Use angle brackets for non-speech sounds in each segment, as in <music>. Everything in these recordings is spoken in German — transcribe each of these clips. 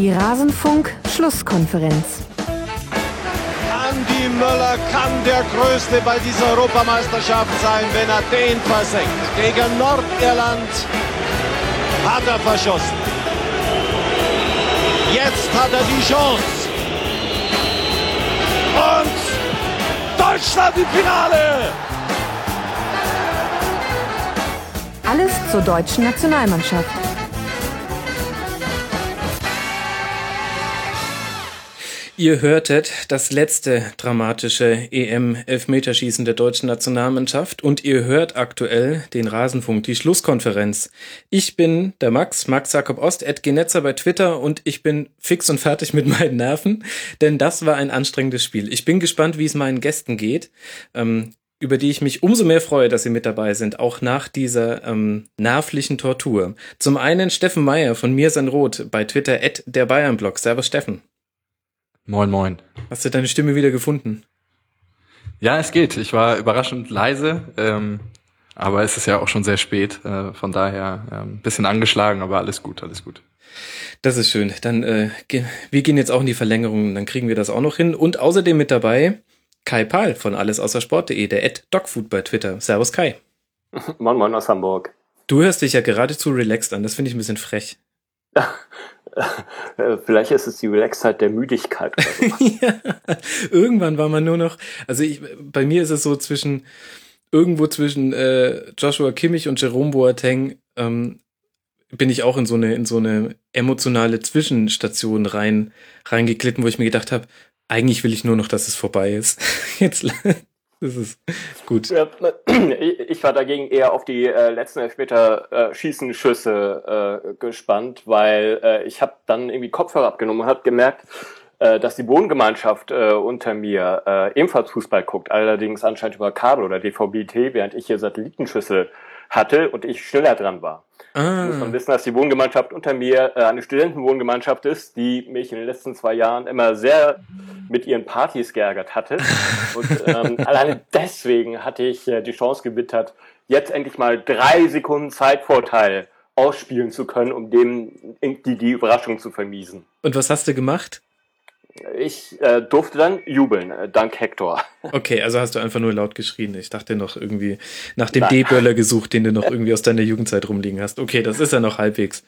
Die Rasenfunk-Schlusskonferenz. Andi Möller kann der Größte bei dieser Europameisterschaft sein, wenn er den versenkt. Gegen Nordirland hat er verschossen. Jetzt hat er die Chance. Und Deutschland im Finale! Alles zur deutschen Nationalmannschaft. Ihr hörtet das letzte dramatische EM-Elfmeterschießen der deutschen Nationalmannschaft und ihr hört aktuell den Rasenfunk, die Schlusskonferenz. Ich bin der Max, Max Jakob Ost, Ed Genetzer bei Twitter und ich bin fix und fertig mit meinen Nerven, denn das war ein anstrengendes Spiel. Ich bin gespannt, wie es meinen Gästen geht. Ähm, über die ich mich umso mehr freue, dass Sie mit dabei sind, auch nach dieser ähm, nervlichen Tortur. Zum einen Steffen Meyer von Mir sein Rot bei Twitter at der Bayernblog. Servus Steffen. Moin, moin. Hast du deine Stimme wieder gefunden? Ja, es geht. Ich war überraschend leise, ähm, aber es ist ja auch schon sehr spät. Äh, von daher äh, ein bisschen angeschlagen, aber alles gut, alles gut. Das ist schön. Dann äh, wir gehen jetzt auch in die Verlängerung, dann kriegen wir das auch noch hin. Und außerdem mit dabei Kai Pahl von allesaußersport.de, der Ad Dogfood bei Twitter. Servus Kai. Moin Moin aus Hamburg. Du hörst dich ja geradezu relaxed an, das finde ich ein bisschen frech. <laughs> Vielleicht ist es die Relaxheit der Müdigkeit. Oder <laughs> so. ja, irgendwann war man nur noch, also ich, bei mir ist es so zwischen, irgendwo zwischen äh, Joshua Kimmich und Jerome Boateng ähm, bin ich auch in so eine, in so eine emotionale Zwischenstation rein, reingeglitten, wo ich mir gedacht habe, eigentlich will ich nur noch, dass es vorbei ist. <laughs> Jetzt das ist gut. Ich war dagegen eher auf die äh, letzten Elfmeter äh, äh, gespannt, weil äh, ich habe dann irgendwie Kopfhörer abgenommen und habe gemerkt, äh, dass die Wohngemeinschaft äh, unter mir äh, ebenfalls Fußball guckt, allerdings anscheinend über Kabel oder DVB-T, während ich hier Satellitenschüssel hatte und ich schneller dran war. Ah. Muss man wissen, dass die Wohngemeinschaft unter mir äh, eine Studentenwohngemeinschaft ist, die mich in den letzten zwei Jahren immer sehr mit ihren Partys geärgert hatte. <laughs> Und ähm, alleine deswegen hatte ich äh, die Chance gewittert, jetzt endlich mal drei Sekunden Zeitvorteil ausspielen zu können, um dem die, die Überraschung zu vermiesen. Und was hast du gemacht? Ich äh, durfte dann jubeln, äh, dank Hector. <laughs> Okay, also hast du einfach nur laut geschrien. Ich dachte noch irgendwie nach dem D-Böller gesucht, den du noch irgendwie aus deiner Jugendzeit rumliegen hast. Okay, das ist ja noch halbwegs,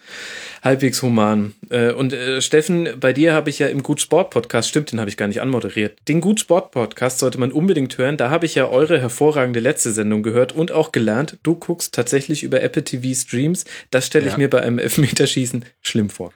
halbwegs human. Äh, und äh, Steffen, bei dir habe ich ja im Gut Sport Podcast, stimmt, den habe ich gar nicht anmoderiert. Den Gut Sport Podcast sollte man unbedingt hören. Da habe ich ja eure hervorragende letzte Sendung gehört und auch gelernt, du guckst tatsächlich über Apple TV Streams. Das stelle ich ja. mir bei einem Elfmeterschießen schlimm vor.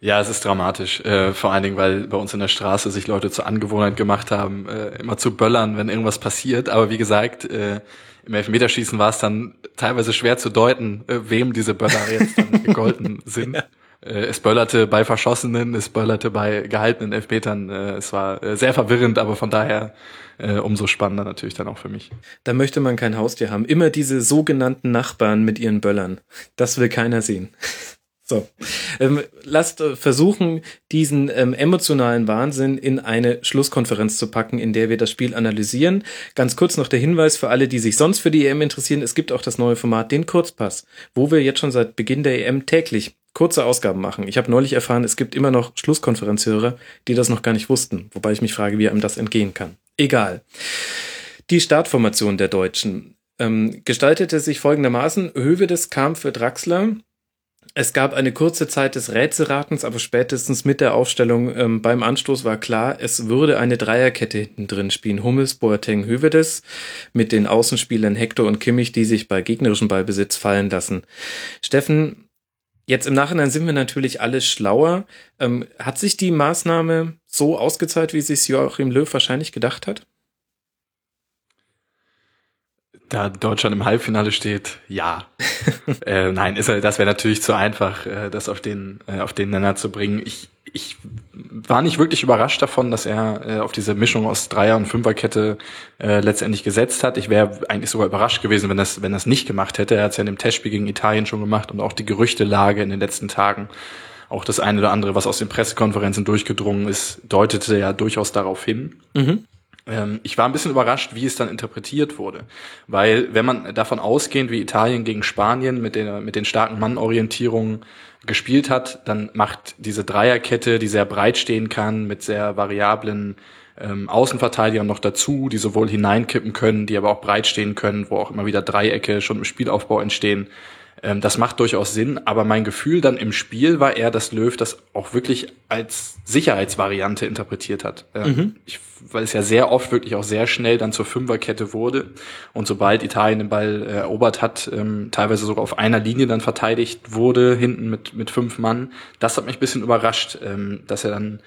Ja, es ist dramatisch. Äh, vor allen Dingen, weil bei uns in der Straße sich Leute zur Angewohnheit gemacht haben, äh, immer zu böllern, wenn irgendwas passiert. Aber wie gesagt, äh, im Elfmeterschießen war es dann teilweise schwer zu deuten, äh, wem diese Böller jetzt dann <laughs> gegolten sind. ja. Äh, es böllerte bei Verschossenen, es böllerte bei gehaltenen Elfmetern. Äh, es war äh, sehr verwirrend, aber von daher äh, umso spannender natürlich dann auch für mich. Da möchte man kein Haustier haben. Immer diese sogenannten Nachbarn mit ihren Böllern. Das will keiner sehen. So, ähm, lasst äh, versuchen, diesen ähm, emotionalen Wahnsinn in eine Schlusskonferenz zu packen, in der wir das Spiel analysieren. Ganz kurz noch der Hinweis für alle, die sich sonst für die EM interessieren. Es gibt auch das neue Format, den Kurzpass, wo wir jetzt schon seit Beginn der EM täglich kurze Ausgaben machen. Ich habe neulich erfahren, es gibt immer noch Schlusskonferenzhörer, die das noch gar nicht wussten, wobei ich mich frage, wie einem das entgehen kann. Egal. Die Startformation der Deutschen ähm, gestaltete sich folgendermaßen. Hövedes kam für Draxler, es gab eine kurze Zeit des Rätselratens, aber spätestens mit der Aufstellung ähm, beim Anstoß war klar, es würde eine Dreierkette hinten drin spielen. Hummels, Boateng, Hövedes mit den Außenspielern Hector und Kimmich, die sich bei gegnerischem Ballbesitz fallen lassen. Steffen, jetzt im Nachhinein sind wir natürlich alle schlauer. Ähm, hat sich die Maßnahme so ausgezahlt, wie sich Joachim Löw wahrscheinlich gedacht hat? Da Deutschland im Halbfinale steht, ja. <laughs> äh, nein, ist, das wäre natürlich zu einfach, äh, das auf den, äh, auf den Nenner zu bringen. Ich, ich war nicht wirklich überrascht davon, dass er äh, auf diese Mischung aus Dreier- und Fünferkette äh, letztendlich gesetzt hat. Ich wäre eigentlich sogar überrascht gewesen, wenn das, wenn das nicht gemacht hätte. Er hat es ja in dem Testspiel gegen Italien schon gemacht und auch die Gerüchtelage in den letzten Tagen, auch das eine oder andere, was aus den Pressekonferenzen durchgedrungen ist, deutete ja durchaus darauf hin. Mhm. Ähm, ich war ein bisschen überrascht, wie es dann interpretiert wurde. Weil, wenn man davon ausgehend, wie Italien gegen Spanien mit, den mit den starken Mannorientierungen gespielt hat, dann macht diese Dreierkette, die sehr breit stehen kann, mit sehr variablen ähm, Außenverteidigern noch dazu, die sowohl hineinkippen können, die aber auch breit stehen können, wo auch immer wieder Dreiecke schon im Spielaufbau entstehen, ähm, das macht durchaus Sinn, aber mein Gefühl dann im Spiel war eher, dass Löw das auch wirklich als Sicherheitsvariante interpretiert hat. Ähm, mhm. ich, weil es ja sehr oft wirklich auch sehr schnell dann zur Fünferkette wurde und sobald Italien den Ball äh, erobert hat, ähm, teilweise sogar auf einer Linie dann verteidigt wurde, hinten mit, mit fünf Mann. Das hat mich ein bisschen überrascht, ähm, dass er dann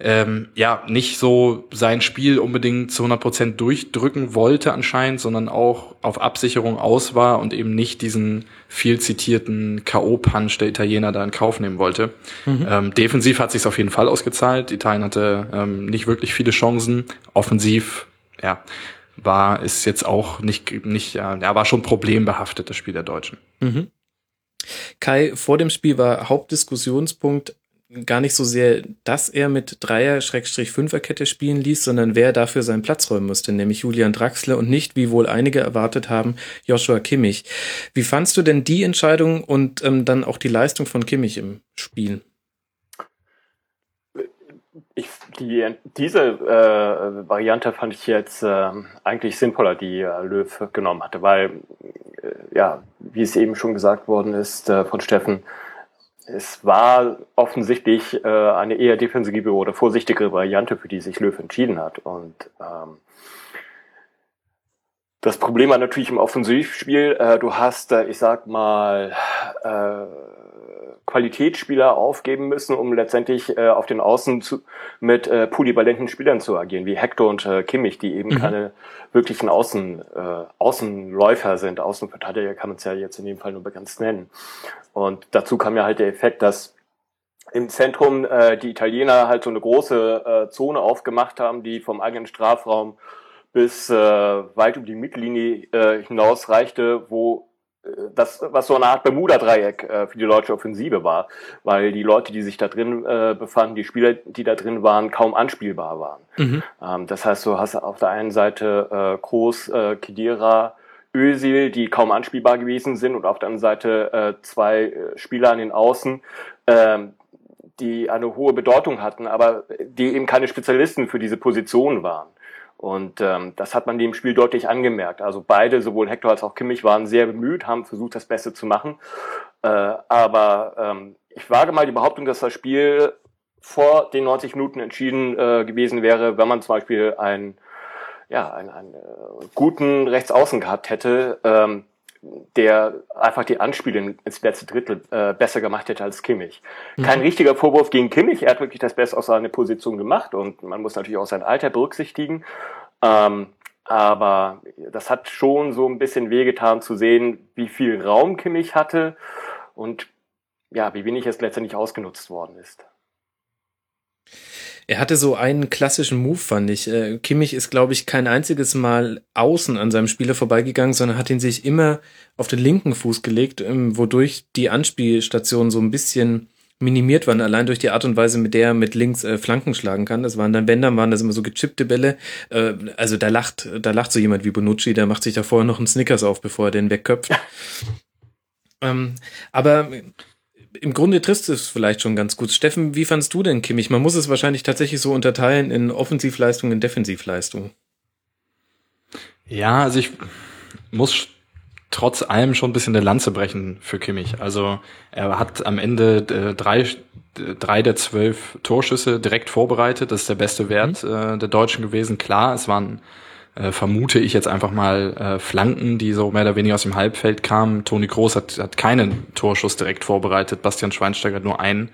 ähm, ja nicht so sein Spiel unbedingt zu 100 Prozent durchdrücken wollte anscheinend, sondern auch auf Absicherung aus war und eben nicht diesen viel zitierten K.O.-Punch der Italiener da in Kauf nehmen wollte. Mhm. Ähm, defensiv hat sich auf jeden Fall ausgezahlt. Italien hatte ähm, nicht wirklich viele Chancen. Offensiv, ja, war ist jetzt auch nicht nicht ja, war schon problembehaftet das Spiel der Deutschen. Mhm. Kai, vor dem Spiel war Hauptdiskussionspunkt gar nicht so sehr, dass er mit Dreier-Fünferkette spielen ließ, sondern wer dafür seinen Platz räumen musste, nämlich Julian Draxler und nicht, wie wohl einige erwartet haben, Joshua Kimmich. Wie fandst du denn die Entscheidung und ähm, dann auch die Leistung von Kimmich im Spiel? Ich, die, diese äh, Variante fand ich jetzt äh, eigentlich sinnvoller, die äh, Löw genommen hatte, weil, äh, ja, wie es eben schon gesagt worden ist äh, von Steffen, es war offensichtlich äh, eine eher defensive oder vorsichtigere Variante, für die sich Löw entschieden hat. Und ähm, das Problem war natürlich im Offensivspiel, äh, du hast, äh, ich sag mal, äh, Qualitätsspieler aufgeben müssen, um letztendlich äh, auf den Außen zu, mit äh, polyvalenten Spielern zu agieren, wie Hector und äh, Kimmich, die eben mhm. keine wirklichen Außen, äh, Außenläufer sind. Außenverteidiger kann man es ja jetzt in dem Fall nur begrenzt nennen. Und dazu kam ja halt der Effekt, dass im Zentrum äh, die Italiener halt so eine große äh, Zone aufgemacht haben, die vom eigenen Strafraum bis äh, weit um die Mittellinie äh, hinaus reichte, wo das, was so eine Art Bermuda-Dreieck äh, für die deutsche Offensive war, weil die Leute, die sich da drin äh, befanden, die Spieler, die da drin waren, kaum anspielbar waren. Mhm. Ähm, das heißt, du hast auf der einen Seite äh, Groß, äh, Kedira, Özil, die kaum anspielbar gewesen sind und auf der anderen Seite äh, zwei äh, Spieler an den Außen, äh, die eine hohe Bedeutung hatten, aber die eben keine Spezialisten für diese Position waren. Und ähm, das hat man dem Spiel deutlich angemerkt. Also beide, sowohl Hector als auch Kimmich, waren sehr bemüht, haben versucht, das Beste zu machen. Äh, aber ähm, ich wage mal die Behauptung, dass das Spiel vor den 90 Minuten entschieden äh, gewesen wäre, wenn man zum Beispiel einen, ja, einen, einen guten Rechtsaußen gehabt hätte, ähm, der einfach die Anspiele ins letzte Drittel äh, besser gemacht hätte als Kimmich. Mhm. Kein richtiger Vorwurf gegen Kimmich, er hat wirklich das Beste aus seiner Position gemacht und man muss natürlich auch sein Alter berücksichtigen. Ähm, aber das hat schon so ein bisschen wehgetan zu sehen, wie viel Raum Kimmich hatte und ja, wie wenig es letztendlich ausgenutzt worden ist. Er hatte so einen klassischen Move, fand ich. Äh, Kimmich ist, glaube ich, kein einziges Mal außen an seinem Spieler vorbeigegangen, sondern hat ihn sich immer auf den linken Fuß gelegt, ähm, wodurch die Anspielstationen so ein bisschen minimiert waren, allein durch die Art und Weise, mit der er mit links äh, Flanken schlagen kann. Das waren dann, wenn dann waren das immer so gechippte Bälle. Äh, also da lacht, da lacht so jemand wie Bonucci, der macht sich da vorher noch einen Snickers auf, bevor er den wegköpft. ähm, aber im Grunde trifft es vielleicht schon ganz gut. Steffen, wie fandst du denn Kimmich? Man muss es wahrscheinlich tatsächlich so unterteilen in Offensivleistung und Defensivleistung. Ja, also ich muss trotz allem schon ein bisschen eine Lanze brechen für Kimmich. Also er hat am Ende äh, drei, drei der zwölf Torschüsse direkt vorbereitet. Das ist der beste Wert mhm. äh, der Deutschen gewesen. Klar, es waren äh, vermute ich jetzt einfach mal äh, Flanken, die so mehr oder weniger aus dem Halbfeld kamen. Toni Groß hat, hat keinen Torschuss direkt vorbereitet, Bastian Schweinsteiger hat nur einen,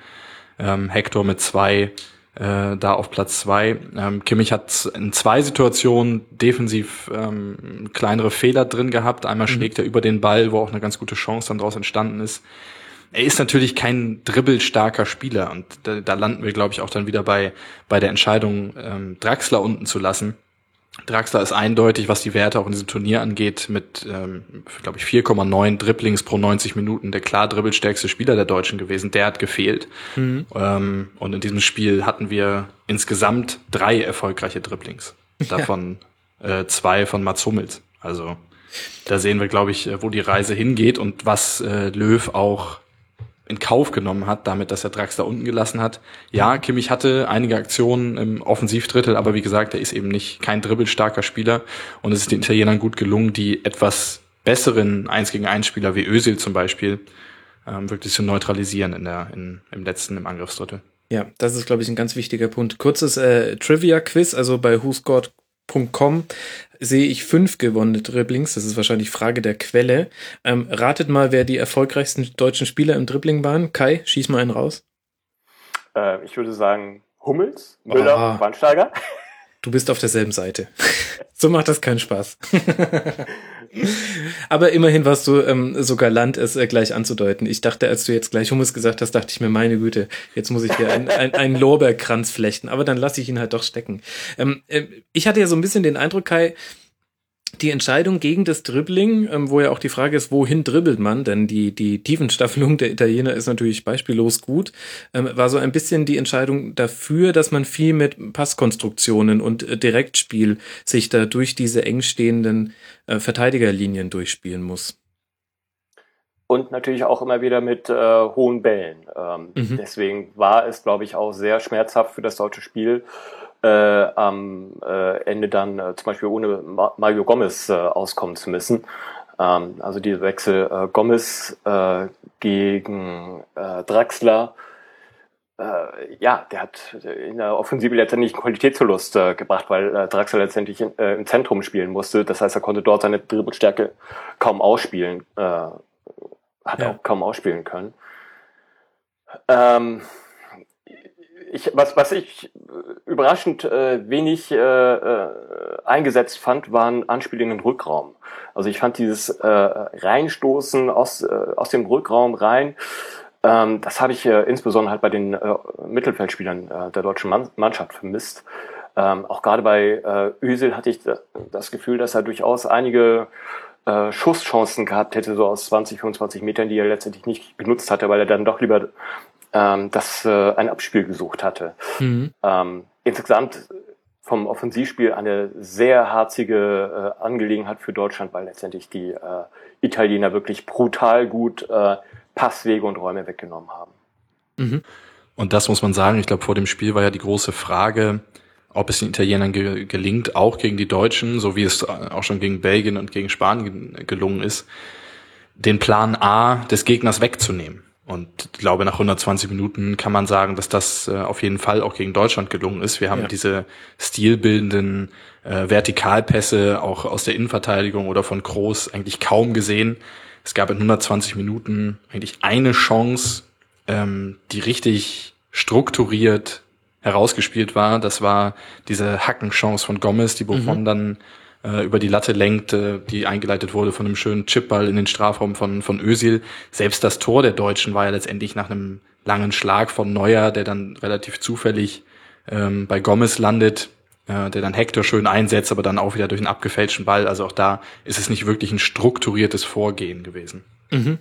ähm, Hector mit zwei, äh, da auf Platz zwei. Ähm, Kimmich hat in zwei Situationen defensiv ähm, kleinere Fehler drin gehabt. Einmal mhm. schlägt er über den Ball, wo auch eine ganz gute Chance dann daraus entstanden ist. Er ist natürlich kein dribbelstarker Spieler und da, da landen wir, glaube ich, auch dann wieder bei, bei der Entscheidung, ähm, Draxler unten zu lassen Draxler ist eindeutig, was die Werte auch in diesem Turnier angeht, mit, ähm, glaube ich, 4,9 Dribblings pro 90 Minuten der klar dribbelstärkste Spieler der Deutschen gewesen. Der hat gefehlt. Mhm. Ähm, und in diesem Spiel hatten wir insgesamt drei erfolgreiche Dribblings. <laughs> Davon ja. äh, zwei von Mats Hummels. Also da sehen wir, glaube ich, wo die Reise hingeht und was äh, Löw auch in Kauf genommen hat, damit, dass er Draxler unten gelassen hat. Ja, Kimmich hatte einige Aktionen im Offensivdrittel, aber wie gesagt, er ist eben nicht kein dribbelstarker Spieler und es ist den Italienern gut gelungen, die etwas besseren 1 gegen 1 Spieler wie Özil zum Beispiel ähm, wirklich zu neutralisieren in der, in, im letzten, im Angriffsdrittel. Ja, das ist, glaube ich, ein ganz wichtiger Punkt. Kurzes äh, Trivia-Quiz, also bei whoscored.com sehe ich fünf gewonnene Dribblings. Das ist wahrscheinlich Frage der Quelle. Ähm, ratet mal, wer die erfolgreichsten deutschen Spieler im Dribbling waren. Kai, schieß mal einen raus. Äh, ich würde sagen Hummels, Müller. Wandsteiger. Du bist auf derselben Seite. <laughs> so macht das keinen Spaß. <laughs> Aber immerhin warst du ähm, so galant, es äh, gleich anzudeuten. Ich dachte, als du jetzt gleich Hummus gesagt hast, dachte ich mir, meine Güte, jetzt muss ich hier einen ein Lorbeerkranz flechten. Aber dann lasse ich ihn halt doch stecken. Ähm, äh, ich hatte ja so ein bisschen den Eindruck, Kai, die Entscheidung gegen das Dribbling, ähm, wo ja auch die Frage ist, wohin dribbelt man, denn die, die Tiefenstaffelung der Italiener ist natürlich beispiellos gut, ähm, war so ein bisschen die Entscheidung dafür, dass man viel mit Passkonstruktionen und äh, Direktspiel sich da durch diese eng stehenden äh, Verteidigerlinien durchspielen muss. Und natürlich auch immer wieder mit äh, hohen Bällen. Ähm, mhm. Deswegen war es, glaube ich, auch sehr schmerzhaft für das deutsche Spiel, äh, am äh, Ende dann äh, zum Beispiel ohne Ma Mario Gomez äh, auskommen zu müssen. Ähm, also diese Wechsel äh, Gomez äh, gegen äh, Draxler, äh, ja, der hat in der Offensive letztendlich einen Qualitätsverlust äh, gebracht, weil äh, Draxler letztendlich in, äh, im Zentrum spielen musste. Das heißt, er konnte dort seine Dribbelstärke kaum ausspielen, äh, hat ja. auch kaum ausspielen können. Ähm, ich, was, was ich überraschend äh, wenig äh, äh, eingesetzt fand, waren Anspielungen den Rückraum. Also ich fand dieses äh, Reinstoßen aus, äh, aus dem Rückraum rein, ähm, das habe ich äh, insbesondere halt bei den äh, Mittelfeldspielern äh, der deutschen Mann Mannschaft vermisst. Ähm, auch gerade bei äh, Özil hatte ich das Gefühl, dass er durchaus einige äh, Schusschancen gehabt hätte, so aus 20, 25 Metern, die er letztendlich nicht genutzt hatte, weil er dann doch lieber ähm, das äh, ein Abspiel gesucht hatte. Mhm. Ähm, insgesamt vom Offensivspiel eine sehr harzige äh, Angelegenheit für Deutschland, weil letztendlich die äh, Italiener wirklich brutal gut äh, Passwege und Räume weggenommen haben. Mhm. Und das muss man sagen, ich glaube, vor dem Spiel war ja die große Frage, ob es den Italienern ge gelingt, auch gegen die Deutschen, so wie es auch schon gegen Belgien und gegen Spanien gelungen ist, den Plan A des Gegners wegzunehmen. Und ich glaube, nach 120 Minuten kann man sagen, dass das äh, auf jeden Fall auch gegen Deutschland gelungen ist. Wir haben ja. diese stilbildenden äh, Vertikalpässe auch aus der Innenverteidigung oder von Groß eigentlich kaum gesehen. Es gab in 120 Minuten eigentlich eine Chance, ähm, die richtig strukturiert herausgespielt war. Das war diese Hackenchance von Gomez, die Buffon mhm. dann äh, über die Latte lenkte, die eingeleitet wurde von einem schönen Chipball in den Strafraum von, von Özil. Selbst das Tor der Deutschen war ja letztendlich nach einem langen Schlag von Neuer, der dann relativ zufällig ähm, bei Gomez landet, äh, der dann Hector schön einsetzt, aber dann auch wieder durch einen abgefälschten Ball. Also auch da ist es nicht wirklich ein strukturiertes Vorgehen gewesen. Mhm.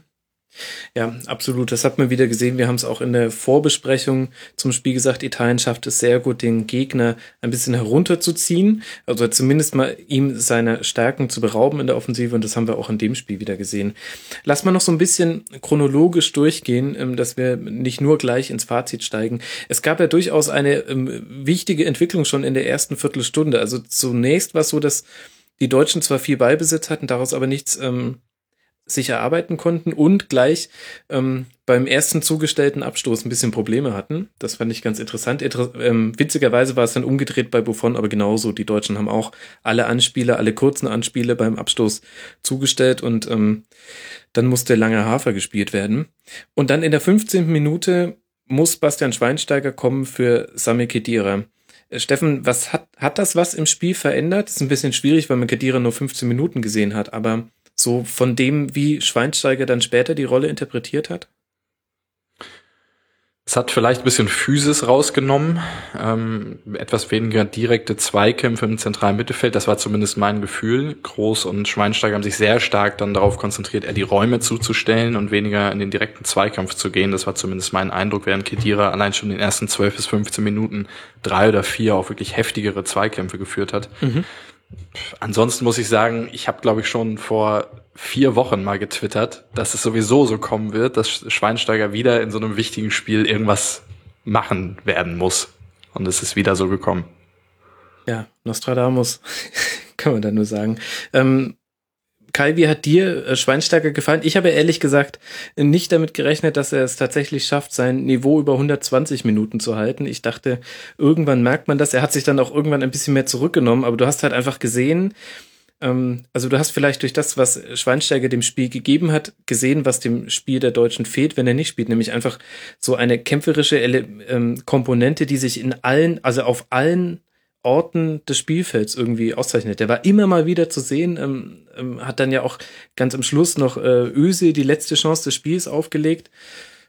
Ja, absolut. Das hat man wieder gesehen. Wir haben es auch in der Vorbesprechung zum Spiel gesagt. Italien schafft es sehr gut, den Gegner ein bisschen herunterzuziehen. Also zumindest mal ihm seine Stärken zu berauben in der Offensive. Und das haben wir auch in dem Spiel wieder gesehen. Lass mal noch so ein bisschen chronologisch durchgehen, ähm, dass wir nicht nur gleich ins Fazit steigen. Es gab ja durchaus eine ähm, wichtige Entwicklung schon in der ersten Viertelstunde. Also zunächst war es so, dass die Deutschen zwar viel Beibesitz hatten, daraus aber nichts ähm, sich erarbeiten konnten und gleich ähm, beim ersten zugestellten Abstoß ein bisschen Probleme hatten. Das fand ich ganz interessant. Inter ähm, witzigerweise war es dann umgedreht bei Buffon, aber genauso. Die Deutschen haben auch alle Anspiele, alle kurzen Anspiele beim Abstoß zugestellt und ähm, dann musste langer Hafer gespielt werden. Und dann in der 15. Minute muss Bastian Schweinsteiger kommen für Sami Kedira. Äh, Steffen, was hat, hat das was im Spiel verändert? Ist ein bisschen schwierig, weil man Kedira nur 15 Minuten gesehen hat, aber so von dem, wie Schweinsteiger dann später die Rolle interpretiert hat? Es hat vielleicht ein bisschen Physis rausgenommen, ähm, etwas weniger direkte Zweikämpfe im zentralen Mittelfeld, das war zumindest mein Gefühl. Groß und Schweinsteiger haben sich sehr stark dann darauf konzentriert, eher die Räume zuzustellen und weniger in den direkten Zweikampf zu gehen. Das war zumindest mein Eindruck, während Kedira allein schon in den ersten 12 bis 15 Minuten drei oder vier auch wirklich heftigere Zweikämpfe geführt hat. Mhm. Ansonsten muss ich sagen, ich habe, glaube ich, schon vor vier Wochen mal getwittert, dass es sowieso so kommen wird, dass Schweinsteiger wieder in so einem wichtigen Spiel irgendwas machen werden muss. Und es ist wieder so gekommen. Ja, Nostradamus, <laughs> kann man da nur sagen. Ähm, Kai, wie hat dir äh, Schweinsteiger gefallen? Ich habe ehrlich gesagt nicht damit gerechnet, dass er es tatsächlich schafft, sein Niveau über 120 Minuten zu halten. Ich dachte, irgendwann merkt man das. Er hat sich dann auch irgendwann ein bisschen mehr zurückgenommen, aber du hast halt einfach gesehen, ähm, also du hast vielleicht durch das, was Schweinsteiger dem Spiel gegeben hat, gesehen, was dem Spiel der Deutschen fehlt, wenn er nicht spielt, nämlich einfach so eine kämpferische ähm, Komponente, die sich in allen, also auf allen Orten des Spielfelds irgendwie auszeichnet. Der war immer mal wieder zu sehen, ähm, ähm, hat dann ja auch ganz am Schluss noch äh, Öse die letzte Chance des Spiels aufgelegt.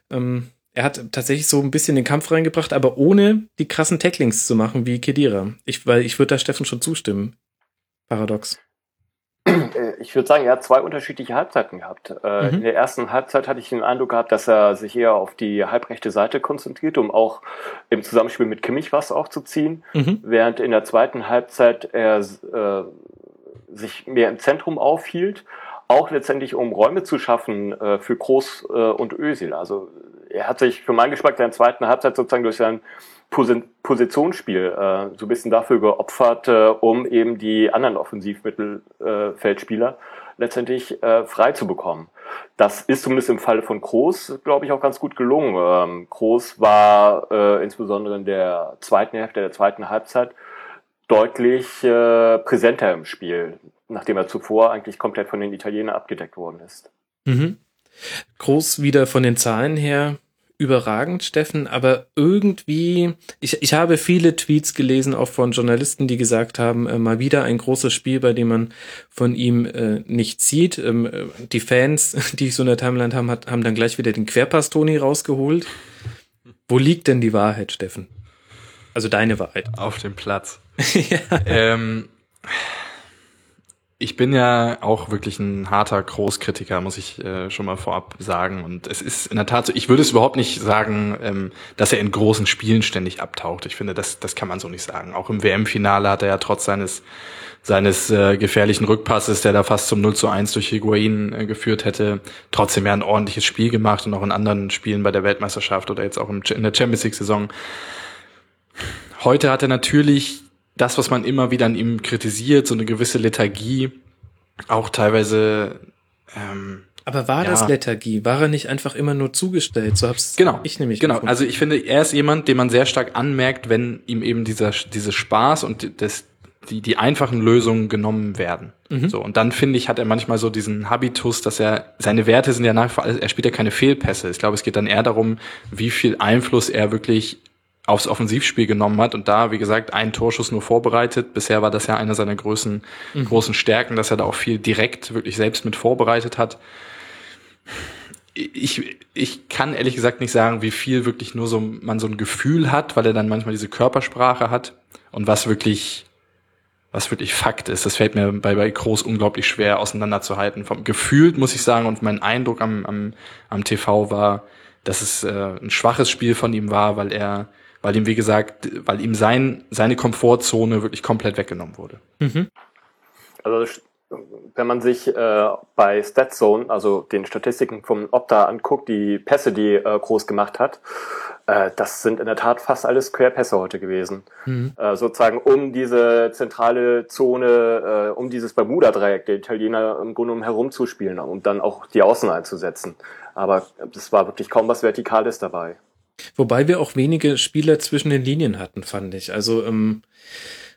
Ähm, er hat tatsächlich so ein bisschen den Kampf reingebracht, aber ohne die krassen Tacklings zu machen wie Kedira. Ich, weil ich würde da Steffen schon zustimmen. Paradox. Äh, ich würde sagen, er hat zwei unterschiedliche Halbzeiten gehabt. Äh, mhm. In der ersten Halbzeit hatte ich den Eindruck gehabt, dass er sich eher auf die halbrechte Seite konzentriert, um auch im Zusammenspiel mit Kimmich was auch zu ziehen. Mhm. Während in der zweiten Halbzeit er äh, sich mehr im Zentrum aufhielt, auch letztendlich um Räume zu schaffen äh, für Groß äh, und Ösil. Also er hat sich für meinen Geschmack in der zweiten Halbzeit sozusagen durch sein Positionsspiel äh, so ein bisschen dafür geopfert, äh, um eben die anderen Offensivmittelfeldspieler letztendlich äh, frei zu bekommen. Das ist zumindest im Falle von Groß, glaube ich, auch ganz gut gelungen. Ähm, Groß war äh, insbesondere in der zweiten Hälfte der zweiten Halbzeit deutlich äh, präsenter im Spiel, nachdem er zuvor eigentlich komplett von den Italienern abgedeckt worden ist. Mhm. Groß wieder von den Zahlen her überragend, Steffen, aber irgendwie, ich, ich habe viele Tweets gelesen, auch von Journalisten, die gesagt haben, äh, mal wieder ein großes Spiel, bei dem man von ihm äh, nichts sieht. Ähm, äh, die Fans, <laughs> die ich so in der Timeline haben, hat, haben dann gleich wieder den Querpass-Toni rausgeholt. Wo liegt denn die Wahrheit, Steffen? Also deine Wahrheit. Auf dem Platz. <laughs> ja. Ähm, ich bin ja auch wirklich ein harter Großkritiker, muss ich äh, schon mal vorab sagen. Und es ist in der Tat so, ich würde es überhaupt nicht sagen, ähm, dass er in großen Spielen ständig abtaucht. Ich finde, das, das kann man so nicht sagen. Auch im WM-Finale hat er ja trotz seines, seines äh, gefährlichen Rückpasses, der da fast zum 0 zu 1 durch Higuain äh, geführt hätte, trotzdem ja ein ordentliches Spiel gemacht und auch in anderen Spielen bei der Weltmeisterschaft oder jetzt auch im, in der Champions League-Saison. Heute hat er natürlich das, was man immer wieder an ihm kritisiert, so eine gewisse Lethargie, auch teilweise. Ähm, aber war ja. das Lethargie? War er nicht einfach immer nur zugestellt? So hab's genau, ich nämlich. Genau. Gefunden. Also ich finde, er ist jemand, den man sehr stark anmerkt, wenn ihm eben dieser diese Spaß und das die die einfachen Lösungen genommen werden. Mhm. So und dann finde ich, hat er manchmal so diesen Habitus, dass er seine Werte sind ja nach allem, er spielt ja keine Fehlpässe. Ich glaube, es geht dann eher darum, wie viel Einfluss er wirklich aufs Offensivspiel genommen hat und da, wie gesagt, einen Torschuss nur vorbereitet. Bisher war das ja einer seiner größten, mhm. großen Stärken, dass er da auch viel direkt wirklich selbst mit vorbereitet hat. Ich, ich kann ehrlich gesagt nicht sagen, wie viel wirklich nur so man so ein Gefühl hat, weil er dann manchmal diese Körpersprache hat und was wirklich was wirklich Fakt ist. Das fällt mir bei, bei Groß unglaublich schwer auseinanderzuhalten. Vom gefühlt muss ich sagen und mein Eindruck am, am, am TV war, dass es äh, ein schwaches Spiel von ihm war, weil er weil ihm, wie gesagt, weil ihm sein, seine Komfortzone wirklich komplett weggenommen wurde. Mhm. Also wenn man sich äh, bei StatZone, also den Statistiken vom Opta anguckt, die Pässe, die äh, Groß gemacht hat, äh, das sind in der Tat fast alles Querpässe heute gewesen. Mhm. Äh, sozusagen um diese zentrale Zone, äh, um dieses Bermuda-Dreieck der Italiener im Grunde genommen herumzuspielen und dann auch die Außen einzusetzen. Aber es war wirklich kaum was Vertikales dabei. Wobei wir auch wenige Spieler zwischen den Linien hatten, fand ich. Also ähm,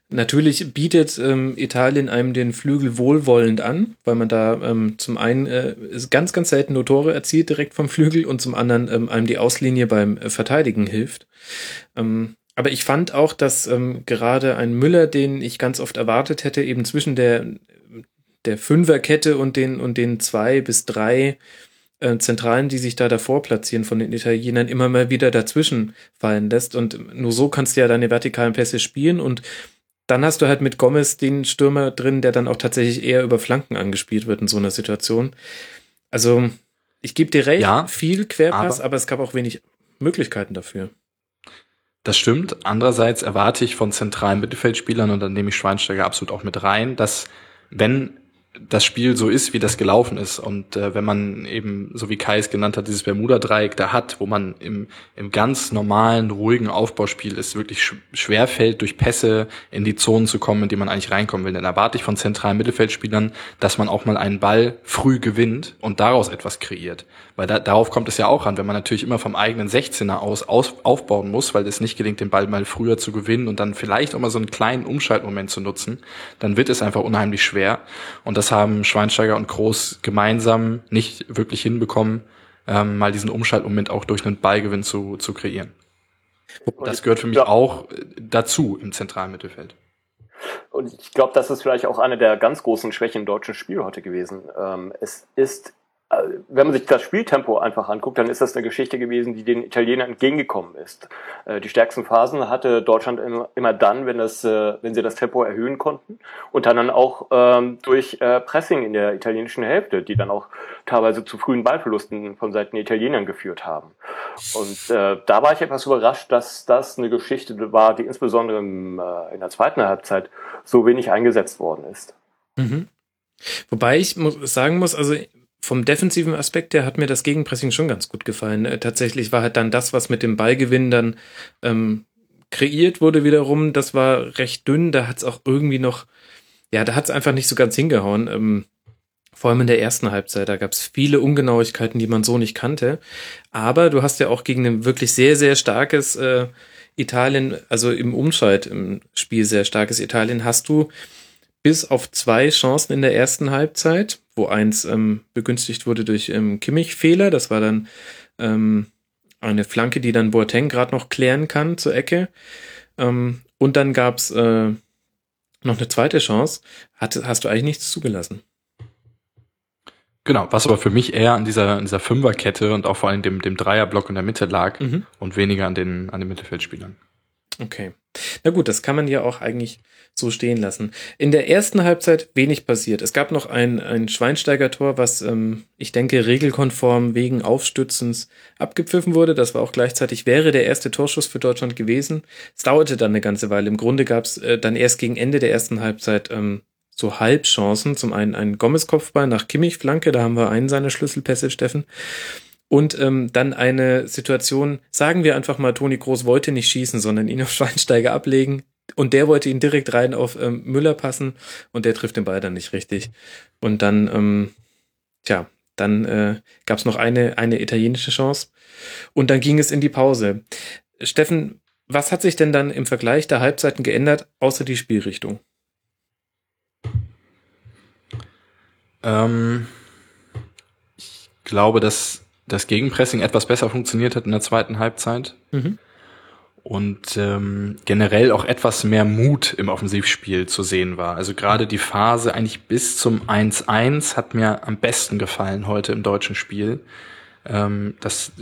natürlich bietet ähm, Italien einem den Flügel wohlwollend an, weil man da ähm, zum einen äh, ganz, ganz selten nur Tore erzielt direkt vom Flügel und zum anderen ähm, einem die Auslinie beim äh, Verteidigen hilft. Ähm, aber ich fand auch, dass ähm, gerade ein Müller, den ich ganz oft erwartet hätte, eben zwischen der, der Fünferkette und den, und den zwei bis drei äh, Zentralen, die sich da davor platzieren von den Italienern, immer mal wieder dazwischen fallen lässt. Und nur so kannst du ja deine vertikalen Pässe spielen und dann hast du halt mit Gomez den Stürmer drin, der dann auch tatsächlich eher über Flanken angespielt wird in so einer Situation. Also, ich gebe dir recht, ja, viel Querpass, aber, aber es gab auch wenig Möglichkeiten dafür. Das stimmt. Andererseits erwarte ich von zentralen Mittelfeldspielern, und dann nehme ich Schweinsteiger absolut auch mit rein, dass wenn das Spiel so ist, wie das gelaufen ist. Und äh, wenn man eben, so wie Kai es genannt hat, dieses Bermuda-Dreieck da hat, wo man im, im ganz normalen, ruhigen Aufbauspiel es wirklich sch schwer fällt, durch Pässe in die Zonen zu kommen, in die man eigentlich reinkommen will, dann erwarte ich von zentralen Mittelfeldspielern, dass man auch mal einen Ball früh gewinnt und daraus etwas kreiert. Weil da, darauf kommt es ja auch an, wenn man natürlich immer vom eigenen 16er aus, aus aufbauen muss, weil es nicht gelingt, den Ball mal früher zu gewinnen und dann vielleicht auch mal so einen kleinen Umschaltmoment zu nutzen, dann wird es einfach unheimlich schwer. Und das haben Schweinsteiger und Groß gemeinsam nicht wirklich hinbekommen, ähm, mal diesen Umschaltmoment auch durch einen Ballgewinn zu, zu kreieren. Das gehört für mich auch dazu im zentralen Mittelfeld. Und ich glaube, das ist vielleicht auch eine der ganz großen Schwächen im deutschen Spiel heute gewesen. Ähm, es ist äh, wenn man sich das Spieltempo einfach anguckt, dann ist das eine Geschichte gewesen, die den Italienern entgegengekommen ist. Äh, die stärksten Phasen hatte Deutschland immer dann, wenn, das, äh, wenn sie das Tempo erhöhen konnten und dann auch ähm, durch Pressing in der italienischen Hälfte, die dann auch teilweise zu frühen Ballverlusten von Seiten der Italienern geführt haben. Und äh, da war ich etwas überrascht, dass das eine Geschichte war, die insbesondere äh, in der zweiten Halbzeit so wenig eingesetzt worden ist. Mhm. Wobei ich sagen muss, also vom defensiven Aspekt her hat mir das Gegenpressing schon ganz gut gefallen. Äh, tatsächlich war halt dann das, was mit dem Ballgewinn dann ähm, kreiert wurde wiederum, das war recht dünn. Da hat es auch irgendwie noch, ja, da hat es einfach nicht so ganz hingehauen. Ähm, vor allem in der ersten Halbzeit, da gab es viele Ungenauigkeiten, die man so nicht kannte. Aber du hast ja auch gegen ein wirklich sehr, sehr starkes äh, Italien, also im Umschalt im Spiel sehr starkes Italien, hast du bis auf zwei Chancen in der ersten Halbzeit, wo eins ähm, begünstigt wurde durch ähm, Kimmich-Fehler. Das war dann ähm, eine Flanke, die dann Boateng gerade noch klären kann zur Ecke. Ähm, und dann gab's äh, noch eine zweite Chance. Hat, hast du eigentlich nichts zugelassen? Genau, was aber für mich eher an dieser, an dieser Fünferkette und auch vor allem dem, dem Dreierblock in der Mitte lag mhm. und weniger an den, an den Mittelfeldspielern. Okay. Na gut, das kann man ja auch eigentlich so stehen lassen. In der ersten Halbzeit wenig passiert. Es gab noch ein, ein Schweinsteiger-Tor, was ähm, ich denke regelkonform wegen Aufstützens abgepfiffen wurde. Das war auch gleichzeitig wäre der erste Torschuss für Deutschland gewesen. Es dauerte dann eine ganze Weile. Im Grunde gab es äh, dann erst gegen Ende der ersten Halbzeit ähm, so Halbchancen. Zum einen ein Gomez-Kopfball nach Kimmich-Flanke, da haben wir einen seiner Schlüsselpässe, Steffen. Und ähm, dann eine Situation, sagen wir einfach mal, Toni Groß wollte nicht schießen, sondern ihn auf Schweinsteiger ablegen. Und der wollte ihn direkt rein auf ähm, Müller passen und der trifft den Ball dann nicht richtig. Und dann, ähm, tja, dann äh, gab es noch eine, eine italienische Chance. Und dann ging es in die Pause. Steffen, was hat sich denn dann im Vergleich der Halbzeiten geändert, außer die Spielrichtung? Ähm, ich glaube, dass das Gegenpressing etwas besser funktioniert hat in der zweiten Halbzeit. Mhm. Und ähm, generell auch etwas mehr Mut im Offensivspiel zu sehen war. Also gerade die Phase eigentlich bis zum 1-1 hat mir am besten gefallen heute im deutschen Spiel. Ähm, das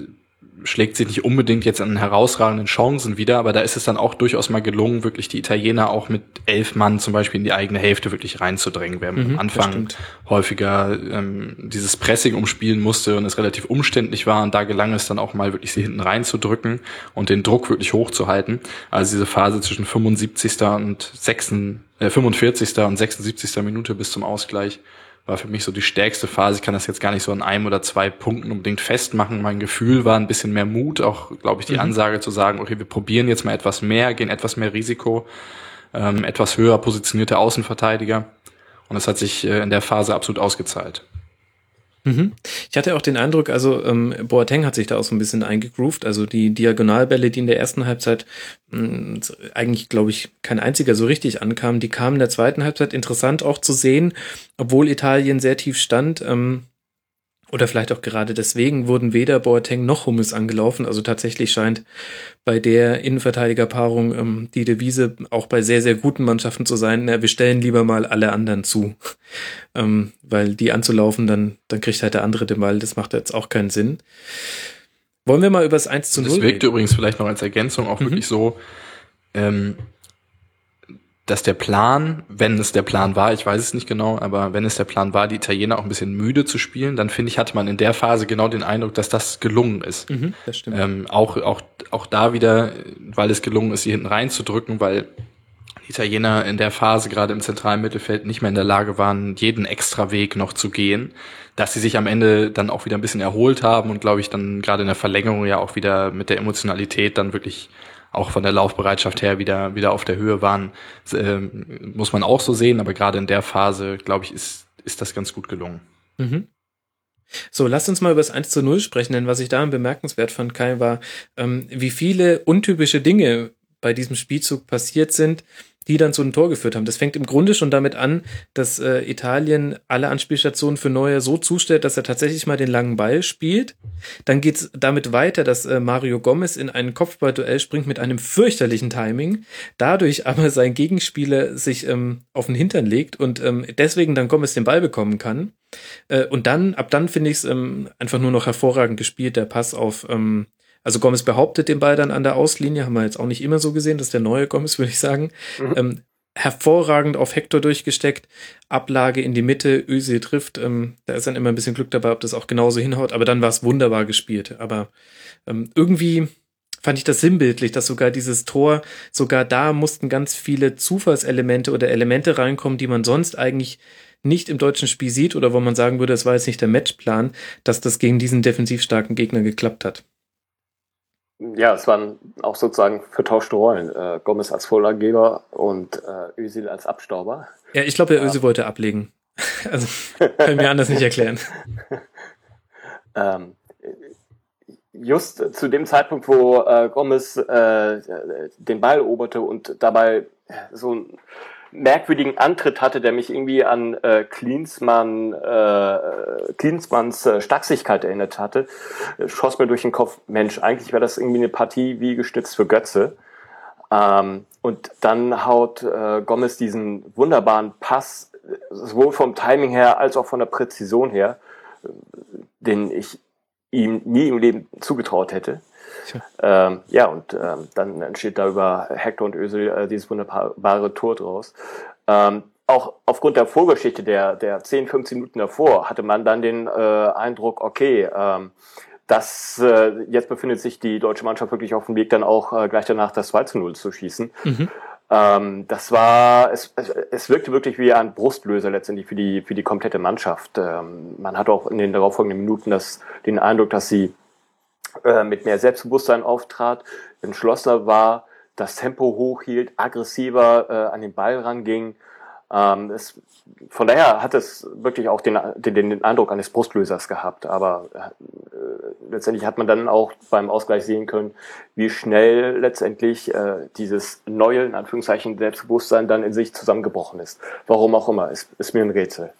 schlägt sich nicht unbedingt jetzt an herausragenden Chancen wieder, aber da ist es dann auch durchaus mal gelungen, wirklich die Italiener auch mit elf Mann zum Beispiel in die eigene Hälfte wirklich reinzudrängen. Wir haben mhm, am Anfang häufiger ähm, dieses Pressing umspielen musste und es relativ umständlich war und da gelang es dann auch mal wirklich sie hinten reinzudrücken und den Druck wirklich hochzuhalten. Also diese Phase zwischen 75. und 6, äh, 45. und 76. Minute bis zum Ausgleich war für mich so die stärkste Phase. Ich kann das jetzt gar nicht so an einem oder zwei Punkten unbedingt festmachen. Mein Gefühl war ein bisschen mehr Mut, auch, glaube ich, die mhm. Ansage zu sagen, okay, wir probieren jetzt mal etwas mehr, gehen etwas mehr Risiko, ähm, etwas höher positionierte Außenverteidiger. Und das hat sich äh, in der Phase absolut ausgezahlt. Mhm. Ich hatte auch den Eindruck, also ähm, Boateng hat sich da auch so ein bisschen eingegroovt. Also die Diagonalbälle, die in der ersten Halbzeit mh, hm, eigentlich, glaube ich, kein einziger so richtig ankam, die kamen in der zweiten Halbzeit interessant auch zu sehen, obwohl Italien sehr tief stand. Ähm, oder vielleicht auch gerade deswegen wurden weder Boateng noch Hummels angelaufen. Also tatsächlich scheint bei der Innenverteidigerpaarung ähm, die Devise auch bei sehr, sehr guten Mannschaften zu sein, na, wir stellen lieber mal alle anderen zu. <laughs> ähm, weil die anzulaufen, dann, dann kriegt halt der andere den Ball. Das macht jetzt auch keinen Sinn. Wollen wir mal über das 1 zu 0 Das wirkte übrigens vielleicht noch als Ergänzung auch mhm. wirklich so, ähm, dass der Plan, wenn es der Plan war, ich weiß es nicht genau, aber wenn es der Plan war, die Italiener auch ein bisschen müde zu spielen, dann finde ich, hatte man in der Phase genau den Eindruck, dass das gelungen ist. Mhm, das stimmt. Ähm, auch, auch, auch da wieder, weil es gelungen ist, sie hinten reinzudrücken, weil die Italiener in der Phase gerade im zentralen Mittelfeld nicht mehr in der Lage waren, jeden extra Weg noch zu gehen, dass sie sich am Ende dann auch wieder ein bisschen erholt haben und glaube ich dann gerade in der Verlängerung ja auch wieder mit der Emotionalität dann wirklich auch von der Laufbereitschaft her wieder, wieder auf der Höhe waren, äh, muss man auch so sehen. Aber gerade in der Phase, glaube ich, ist, ist das ganz gut gelungen. Mhm. So, lasst uns mal über das 1 zu 0 sprechen, denn was ich da bemerkenswert fand, Kai, war, ähm, wie viele untypische Dinge bei diesem Spielzug passiert sind, die dann zu einem Tor geführt haben. Das fängt im Grunde schon damit an, dass äh, Italien alle Anspielstationen für Neuer so zustellt, dass er tatsächlich mal den langen Ball spielt. Dann geht's damit weiter, dass äh, Mario Gomez in ein Kopfballduell springt mit einem fürchterlichen Timing, dadurch aber sein Gegenspieler sich ähm, auf den Hintern legt und ähm, deswegen dann Gomez den Ball bekommen kann. Äh, und dann, ab dann finde ich es ähm, einfach nur noch hervorragend gespielt, der Pass auf ähm, also Gomez behauptet den Ball dann an der Auslinie, haben wir jetzt auch nicht immer so gesehen, das ist der neue Gomez, <laughs> würde ich sagen. Mhm. Ähm, hervorragend auf Hector durchgesteckt, Ablage in die Mitte, Özil trifft, ähm, da ist dann immer ein bisschen Glück dabei, ob das auch genauso hinhaut, aber dann war es wunderbar gespielt. Aber ähm, irgendwie fand ich das sinnbildlich, dass sogar dieses Tor, sogar da mussten ganz viele Zufallselemente oder Elemente reinkommen, die man sonst eigentlich nicht im deutschen Spiel sieht oder wo man sagen würde, es war jetzt nicht der Matchplan, dass das gegen diesen defensiv starken Gegner geklappt hat. Ja, es waren auch sozusagen vertauschte Rollen. Äh, Gomez als Vorlageber und äh, Özil als Abstauber. Ja, ich glaube, der Özil wollte ablegen. <laughs> also, kann ich mir anders nicht erklären. <laughs> ähm, just zu dem Zeitpunkt, wo äh, Gomez äh, den Ball eroberte und dabei so ein merkwürdigen Antritt hatte, der mich irgendwie an äh, Klinsmann, äh, Klinsmanns äh, Stachsigkeit erinnert hatte, schoss mir durch den Kopf, Mensch, eigentlich wäre das irgendwie eine Partie wie gestützt für Götze. Ähm, und dann haut äh, Gomez diesen wunderbaren Pass, sowohl vom Timing her als auch von der Präzision her, den ich ihm nie im Leben zugetraut hätte. Ähm, ja, und ähm, dann entsteht da über Hector und Ösel äh, dieses wunderbare Tor draus. Ähm, auch aufgrund der Vorgeschichte der, der 10, 15 Minuten davor hatte man dann den äh, Eindruck, okay, ähm, das, äh, jetzt befindet sich die deutsche Mannschaft wirklich auf dem Weg, dann auch äh, gleich danach das 2 zu 0 zu schießen. Mhm. Ähm, das war, es, es, es wirkte wirklich wie ein Brustlöser letztendlich für die, für die komplette Mannschaft. Ähm, man hat auch in den darauffolgenden Minuten das, den Eindruck, dass sie äh, mit mehr Selbstbewusstsein auftrat, entschlossener war, das Tempo hochhielt, aggressiver äh, an den Ball ranging. Ähm, es, von daher hat es wirklich auch den, den, den Eindruck eines Brustlösers gehabt. Aber äh, letztendlich hat man dann auch beim Ausgleich sehen können, wie schnell letztendlich äh, dieses neue, in Anführungszeichen, Selbstbewusstsein dann in sich zusammengebrochen ist. Warum auch immer, ist, ist mir ein Rätsel.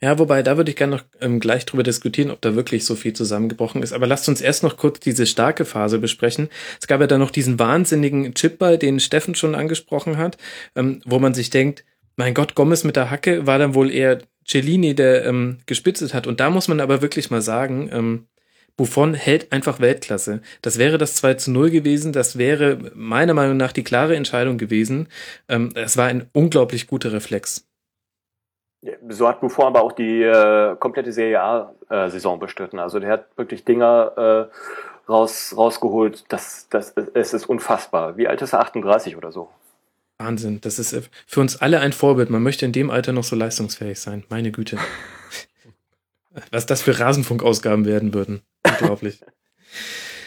Ja, wobei, da würde ich gerne noch ähm, gleich drüber diskutieren, ob da wirklich so viel zusammengebrochen ist. Aber lasst uns erst noch kurz diese starke Phase besprechen. Es gab ja da noch diesen wahnsinnigen Chipball, den Steffen schon angesprochen hat, ähm, wo man sich denkt, mein Gott, Gomez mit der Hacke war dann wohl eher Cellini, der ähm, gespitzelt hat. Und da muss man aber wirklich mal sagen, ähm, Buffon hält einfach Weltklasse. Das wäre das 2 zu 0 gewesen. Das wäre meiner Meinung nach die klare Entscheidung gewesen. Ähm, es war ein unglaublich guter Reflex. So hat Buffon aber auch die äh, komplette Serie A-Saison äh, bestritten. Also der hat wirklich Dinger äh, raus, rausgeholt. Das, das, es ist unfassbar. Wie alt ist er? 38 oder so? Wahnsinn. Das ist äh, für uns alle ein Vorbild. Man möchte in dem Alter noch so leistungsfähig sein. Meine Güte. <laughs> Was das für Rasenfunkausgaben werden würden. Unglaublich. <laughs>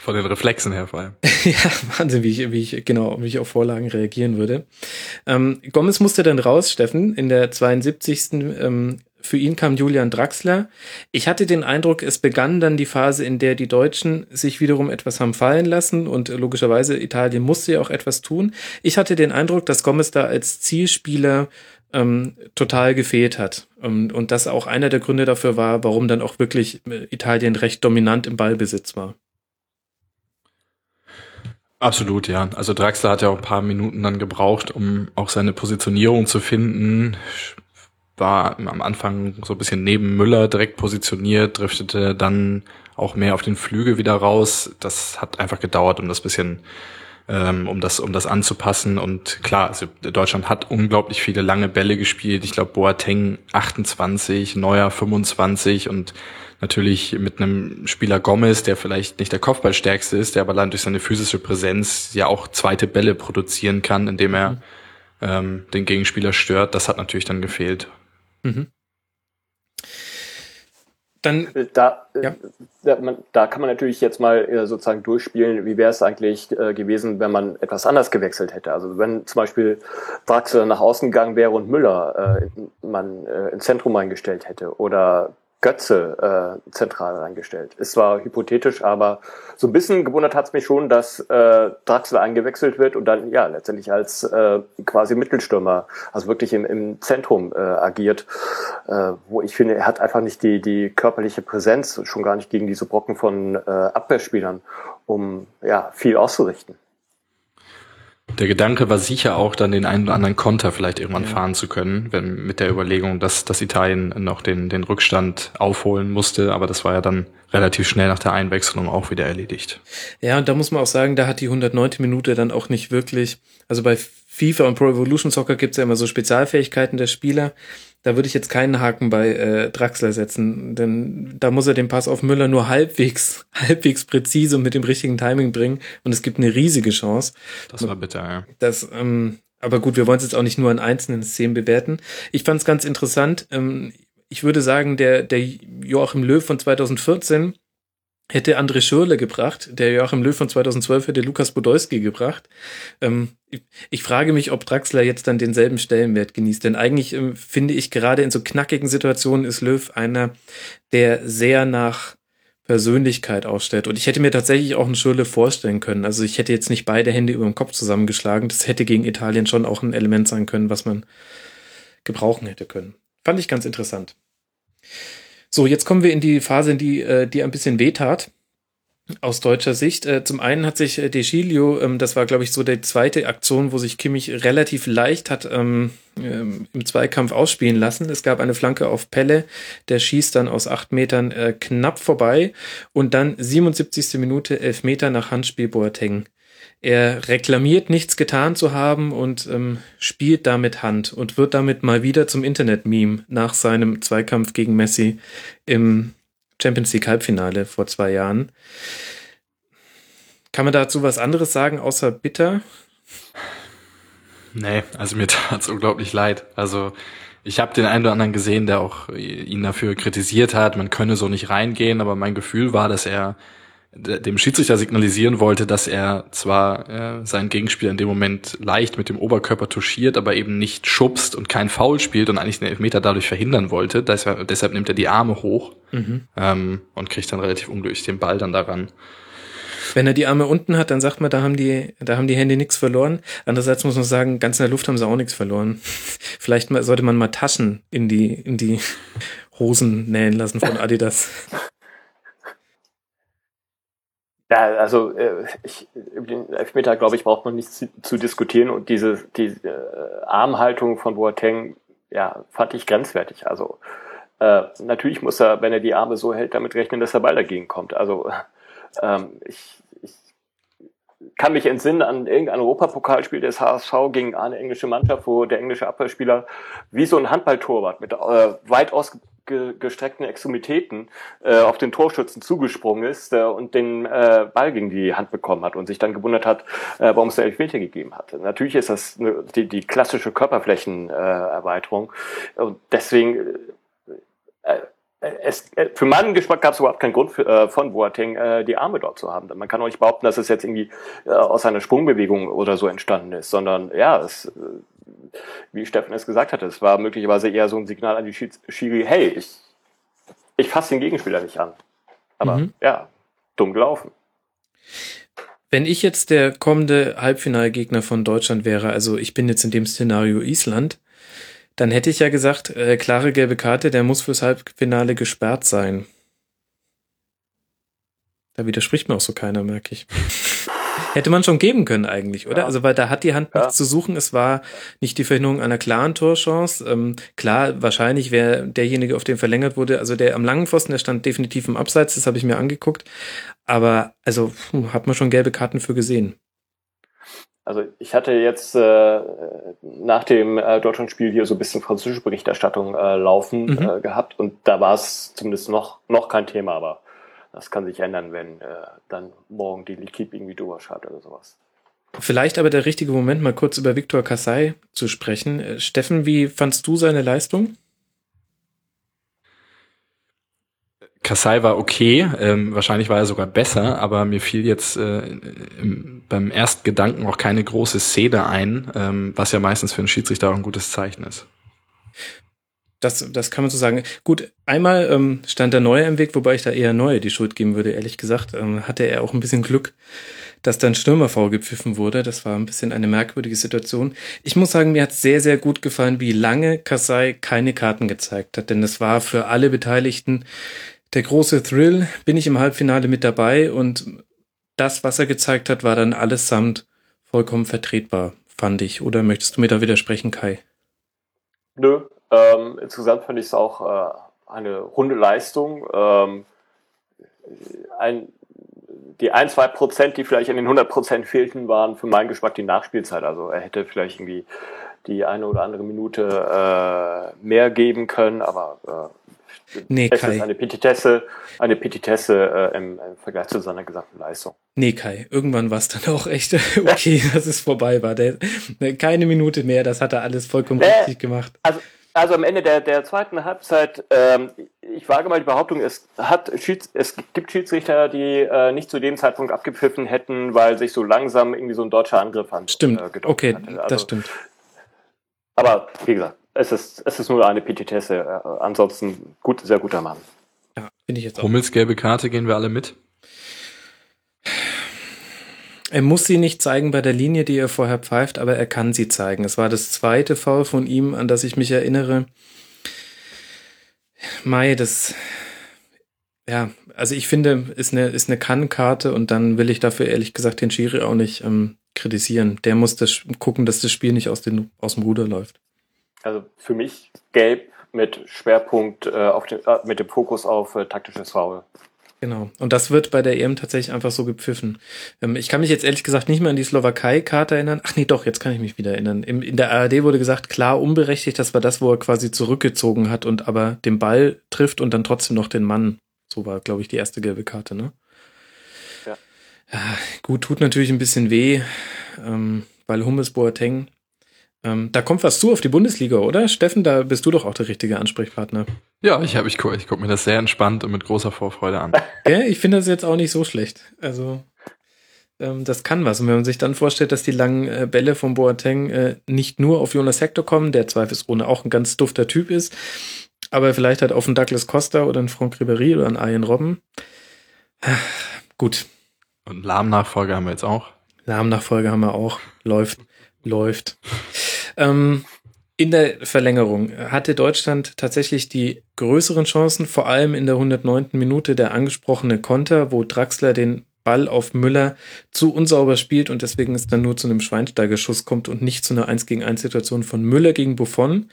Von den Reflexen her vor allem. <laughs> ja, Wahnsinn, wie ich, wie ich, genau, wie ich auf Vorlagen reagieren würde. Ähm, Gomez musste dann raus, Steffen, in der 72. Ähm, für ihn kam Julian Draxler. Ich hatte den Eindruck, es begann dann die Phase, in der die Deutschen sich wiederum etwas haben fallen lassen und logischerweise Italien musste ja auch etwas tun. Ich hatte den Eindruck, dass Gomez da als Zielspieler ähm, total gefehlt hat. Und, und das auch einer der Gründe dafür war, warum dann auch wirklich äh, Italien recht dominant im Ballbesitz war. Absolut, ja. Also Draxler hat ja auch ein paar Minuten dann gebraucht, um auch seine Positionierung zu finden. War am Anfang so ein bisschen neben Müller direkt positioniert, driftete dann auch mehr auf den Flügel wieder raus. Das hat einfach gedauert, um das bisschen ähm, um das, um das anzupassen. Und klar, also Deutschland hat unglaublich viele lange Bälle gespielt. Ich glaube, Boateng 28, Neuer 25 und natürlich mit einem Spieler Gomez, der vielleicht nicht der Kopfballstärkste ist, der aber allein durch seine physische Präsenz ja auch zweite Bälle produzieren kann, indem er mhm. ähm, den Gegenspieler stört. Das hat natürlich dann gefehlt. Mhm. Dann, da, äh, ja. da, man, da, kann man natürlich jetzt mal äh, sozusagen durchspielen, wie wäre es eigentlich äh, gewesen, wenn man etwas anders gewechselt hätte. Also wenn zum Beispiel Draxler nach außen gegangen wäre und Müller äh, man äh, ins Zentrum eingestellt hätte oder Götze äh, zentral reingestellt. Es war hypothetisch, aber so ein bisschen gewundert hat es mich schon, dass äh, Draxler eingewechselt wird und dann ja letztendlich als äh, quasi Mittelstürmer, also wirklich im, im Zentrum äh, agiert, äh, wo ich finde, er hat einfach nicht die, die körperliche Präsenz, schon gar nicht gegen diese Brocken von äh, Abwehrspielern, um ja viel auszurichten. Der Gedanke war sicher auch, dann den einen oder anderen Konter vielleicht irgendwann ja. fahren zu können, wenn, mit der Überlegung, dass, dass Italien noch den, den Rückstand aufholen musste. Aber das war ja dann relativ schnell nach der Einwechslung auch wieder erledigt. Ja, und da muss man auch sagen, da hat die 109. Minute dann auch nicht wirklich, also bei FIFA und Pro Evolution Soccer gibt es ja immer so Spezialfähigkeiten der Spieler da würde ich jetzt keinen Haken bei äh, Draxler setzen, denn da muss er den Pass auf Müller nur halbwegs, <laughs> halbwegs präzise und mit dem richtigen Timing bringen und es gibt eine riesige Chance. Das war bitter, ja. Das, ähm, aber gut, wir wollen es jetzt auch nicht nur an einzelnen Szenen bewerten. Ich fand es ganz interessant. Ähm, ich würde sagen, der, der Joachim Löw von 2014 hätte André Schürle gebracht, der Joachim Löw von 2012 hätte Lukas Podolski gebracht. Ähm, ich frage mich, ob Draxler jetzt dann denselben Stellenwert genießt, denn eigentlich ähm, finde ich gerade in so knackigen Situationen ist Löw einer, der sehr nach Persönlichkeit ausstellt. Und ich hätte mir tatsächlich auch einen Schürle vorstellen können. Also ich hätte jetzt nicht beide Hände über dem Kopf zusammengeschlagen. Das hätte gegen Italien schon auch ein Element sein können, was man gebrauchen hätte können. Fand ich ganz interessant. So, jetzt kommen wir in die Phase, in die, äh, die ein bisschen wehtat. Aus deutscher Sicht. Äh, zum einen hat sich äh, De Gilio, ähm, das war, glaube ich, so die zweite Aktion, wo sich Kimmich relativ leicht hat ähm, ähm, im Zweikampf ausspielen lassen. Es gab eine Flanke auf Pelle, der schießt dann aus acht Metern äh, knapp vorbei und dann 77. Minute, elf Meter nach Handspiel Boateng. Er reklamiert nichts getan zu haben und ähm, spielt damit Hand und wird damit mal wieder zum Internet-Meme nach seinem Zweikampf gegen Messi im Champions League Halbfinale vor zwei Jahren. Kann man dazu was anderes sagen, außer bitter? Nee, also mir <laughs> tat es unglaublich leid. Also ich habe den einen oder anderen gesehen, der auch ihn dafür kritisiert hat, man könne so nicht reingehen, aber mein Gefühl war, dass er dem Schiedsrichter signalisieren wollte, dass er zwar äh, seinen Gegenspieler in dem Moment leicht mit dem Oberkörper touchiert, aber eben nicht schubst und kein Foul spielt und eigentlich den Elfmeter dadurch verhindern wollte. Deshalb, deshalb nimmt er die Arme hoch mhm. ähm, und kriegt dann relativ unglücklich den Ball dann daran. Wenn er die Arme unten hat, dann sagt man, da haben die, da haben die Hände nichts verloren. Andererseits muss man sagen, ganz in der Luft haben sie auch nichts verloren. <laughs> Vielleicht sollte man mal Taschen in die, in die Hosen nähen lassen von Adidas. <laughs> Ja, also äh, ich, über den Elfmeter, glaube ich, braucht man nicht zu, zu diskutieren und diese, diese äh, Armhaltung von Boateng, ja, fand ich grenzwertig. Also äh, natürlich muss er, wenn er die Arme so hält, damit rechnen, dass der Ball dagegen kommt. Also ähm, ich, ich kann mich entsinnen an irgendein Europapokalspiel des HSV gegen eine englische Mannschaft, wo der englische Abwehrspieler wie so ein Handballtorwart mit äh, weit aus gestreckten Extremitäten äh, auf den Torschützen zugesprungen ist äh, und den äh, Ball gegen die Hand bekommen hat und sich dann gewundert hat, äh, warum es der Elfmeter gegeben hat. Natürlich ist das eine, die, die klassische Körperflächenerweiterung äh, und deswegen äh, es, äh, für meinen Geschmack gab es überhaupt keinen Grund für, äh, von Boateng, äh, die Arme dort zu haben. Man kann auch nicht behaupten, dass es jetzt irgendwie äh, aus einer Sprungbewegung oder so entstanden ist, sondern ja, es, äh, wie Steffen es gesagt hatte, es war möglicherweise eher so ein Signal an die Schiri, hey, ich, ich fasse den Gegenspieler nicht an. Aber mhm. ja, dumm gelaufen. Wenn ich jetzt der kommende Halbfinalgegner von Deutschland wäre, also ich bin jetzt in dem Szenario Island, Dann hätte ich ja gesagt, äh, klare gelbe Karte, der muss fürs Halbfinale gesperrt sein. Da widerspricht mir auch so keiner, merke ich. Hätte man schon geben können eigentlich, oder? Ja. Also weil da hat die Hand ja. nichts zu suchen. Es war nicht die Verhinderung einer klaren Torchance. Ähm, klar, wahrscheinlich wäre derjenige, auf den verlängert wurde, also der am langen Pfosten, der stand definitiv im Abseits, das habe ich mir angeguckt. Aber also puh, hat man schon gelbe Karten für gesehen. Also ich hatte jetzt äh, nach dem äh, Deutschlandspiel hier so ein bisschen französische Berichterstattung äh, laufen mhm. äh, gehabt und da war es zumindest noch noch kein Thema, aber das kann sich ändern, wenn äh, dann morgen die L'Equipe irgendwie drüber schreibt oder sowas. Vielleicht aber der richtige Moment, mal kurz über Viktor Kassai zu sprechen. Äh, Steffen, wie fandst du seine Leistung? Kassai war okay, ähm, wahrscheinlich war er sogar besser, aber mir fiel jetzt äh, im, beim ersten Gedanken auch keine große Szene ein, ähm, was ja meistens für einen Schiedsrichter auch ein gutes Zeichen ist. Das, das kann man so sagen. Gut, einmal ähm, stand der Neue im Weg, wobei ich da eher Neue die Schuld geben würde, ehrlich gesagt. Ähm, hatte er auch ein bisschen Glück, dass dann Stürmerfall gepfiffen wurde. Das war ein bisschen eine merkwürdige Situation. Ich muss sagen, mir hat sehr, sehr gut gefallen, wie lange Kasai keine Karten gezeigt hat. Denn das war für alle Beteiligten der große Thrill. Bin ich im Halbfinale mit dabei und das, was er gezeigt hat, war dann allesamt vollkommen vertretbar, fand ich. Oder möchtest du mir da widersprechen, Kai? Nö, ähm, insgesamt fand ich es auch äh, eine runde Leistung. Ähm, ein, die ein, zwei Prozent, die vielleicht in den 100 Prozent fehlten, waren für meinen Geschmack die Nachspielzeit. Also er hätte vielleicht irgendwie die eine oder andere Minute äh, mehr geben können, aber äh, nee, es ist eine Petitesse, eine Petitesse äh, im, im, Vergleich zu seiner gesamten Leistung. Nee, Kai, irgendwann war es dann auch echt <laughs> okay, dass es vorbei war. Der, keine Minute mehr, das hat er alles vollkommen äh, richtig gemacht. Also also am Ende der, der zweiten Halbzeit, ähm, ich wage mal die Behauptung, es, hat Schieds, es gibt Schiedsrichter, die äh, nicht zu dem Zeitpunkt abgepfiffen hätten, weil sich so langsam irgendwie so ein deutscher Angriff an. Stimmt, äh, okay. Also, das stimmt. Aber wie gesagt, es ist, es ist nur eine Petitesse. Äh, ansonsten gut, sehr guter Mann. Ja, finde ich jetzt auch. Hummels gelbe Karte gehen wir alle mit. Er muss sie nicht zeigen bei der Linie, die er vorher pfeift, aber er kann sie zeigen. Es war das zweite Foul von ihm, an das ich mich erinnere. Mai, das, ja, also ich finde, ist eine, ist eine Kann-Karte und dann will ich dafür ehrlich gesagt den Schiri auch nicht ähm, kritisieren. Der muss das gucken, dass das Spiel nicht aus, den, aus dem Ruder läuft. Also für mich gelb mit Schwerpunkt äh, auf den, äh, mit dem Fokus auf äh, taktisches Foul. Genau. Und das wird bei der EM tatsächlich einfach so gepfiffen. Ähm, ich kann mich jetzt ehrlich gesagt nicht mehr an die Slowakei-Karte erinnern. Ach nee, doch, jetzt kann ich mich wieder erinnern. Im, in der ARD wurde gesagt, klar, unberechtigt, das war das, wo er quasi zurückgezogen hat und aber den Ball trifft und dann trotzdem noch den Mann. So war, glaube ich, die erste gelbe Karte, ne? Ja. ja gut, tut natürlich ein bisschen weh, ähm, weil Hummels Boateng ähm, da kommt was zu auf die Bundesliga, oder? Steffen, da bist du doch auch der richtige Ansprechpartner. Ja, ich habe ich gucke ich guck mir das sehr entspannt und mit großer Vorfreude an. <laughs> Ja, ich finde das jetzt auch nicht so schlecht. Also ähm, das kann was. Und wenn man sich dann vorstellt, dass die langen äh, Bälle von Boateng äh, nicht nur auf Jonas Hector kommen, der zweifelsohne auch ein ganz dufter Typ ist, aber vielleicht halt auf einen Douglas Costa oder einen Franck Ribéry oder einen Ian Robben. Gut. Und Lahmnachfolge haben wir jetzt auch. Lahmnachfolge haben wir auch. Läuft. Läuft. Ähm, in der Verlängerung hatte Deutschland tatsächlich die größeren Chancen, vor allem in der 109. Minute der angesprochene Konter, wo Draxler den Ball auf Müller zu unsauber spielt und deswegen es dann nur zu einem Schweinsteigerschuss kommt und nicht zu einer 1 gegen 1 Situation von Müller gegen Buffon.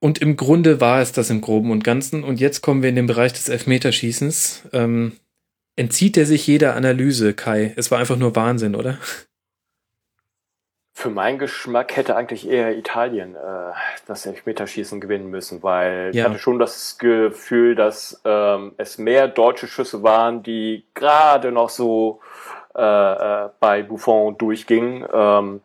Und im Grunde war es das im Groben und Ganzen. Und jetzt kommen wir in den Bereich des Elfmeterschießens. Ähm, entzieht er sich jeder Analyse, Kai? Es war einfach nur Wahnsinn, oder? Für meinen Geschmack hätte eigentlich eher Italien äh, das Elfmeterschießen gewinnen müssen, weil ja. ich hatte schon das Gefühl, dass ähm, es mehr deutsche Schüsse waren, die gerade noch so äh, äh, bei Buffon durchgingen, ähm,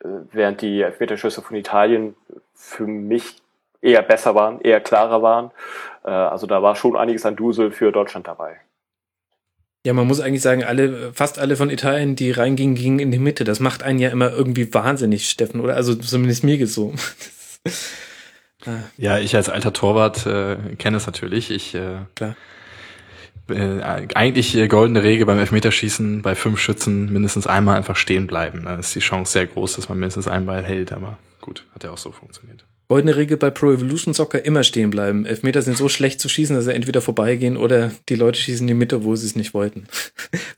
äh, während die Elfmeterschüsse von Italien für mich eher besser waren, eher klarer waren. Äh, also da war schon einiges an Dusel für Deutschland dabei. Ja, man muss eigentlich sagen, alle, fast alle von Italien, die reingingen, gingen in die Mitte. Das macht einen ja immer irgendwie wahnsinnig, Steffen, oder? Also zumindest mir geht's so. <laughs> ja, ich als alter Torwart äh, kenne es natürlich. Ich äh, Klar. Äh, eigentlich äh, goldene Regel beim Elfmeterschießen bei fünf Schützen mindestens einmal einfach stehen bleiben. Da ist die Chance sehr groß, dass man mindestens einen Ball hält, aber gut. Hat ja auch so funktioniert. Goldene Regel bei Pro Evolution Soccer immer stehen bleiben. Elfmeter sind so schlecht zu schießen, dass sie entweder vorbeigehen oder die Leute schießen in die Mitte, wo sie es nicht wollten. <laughs>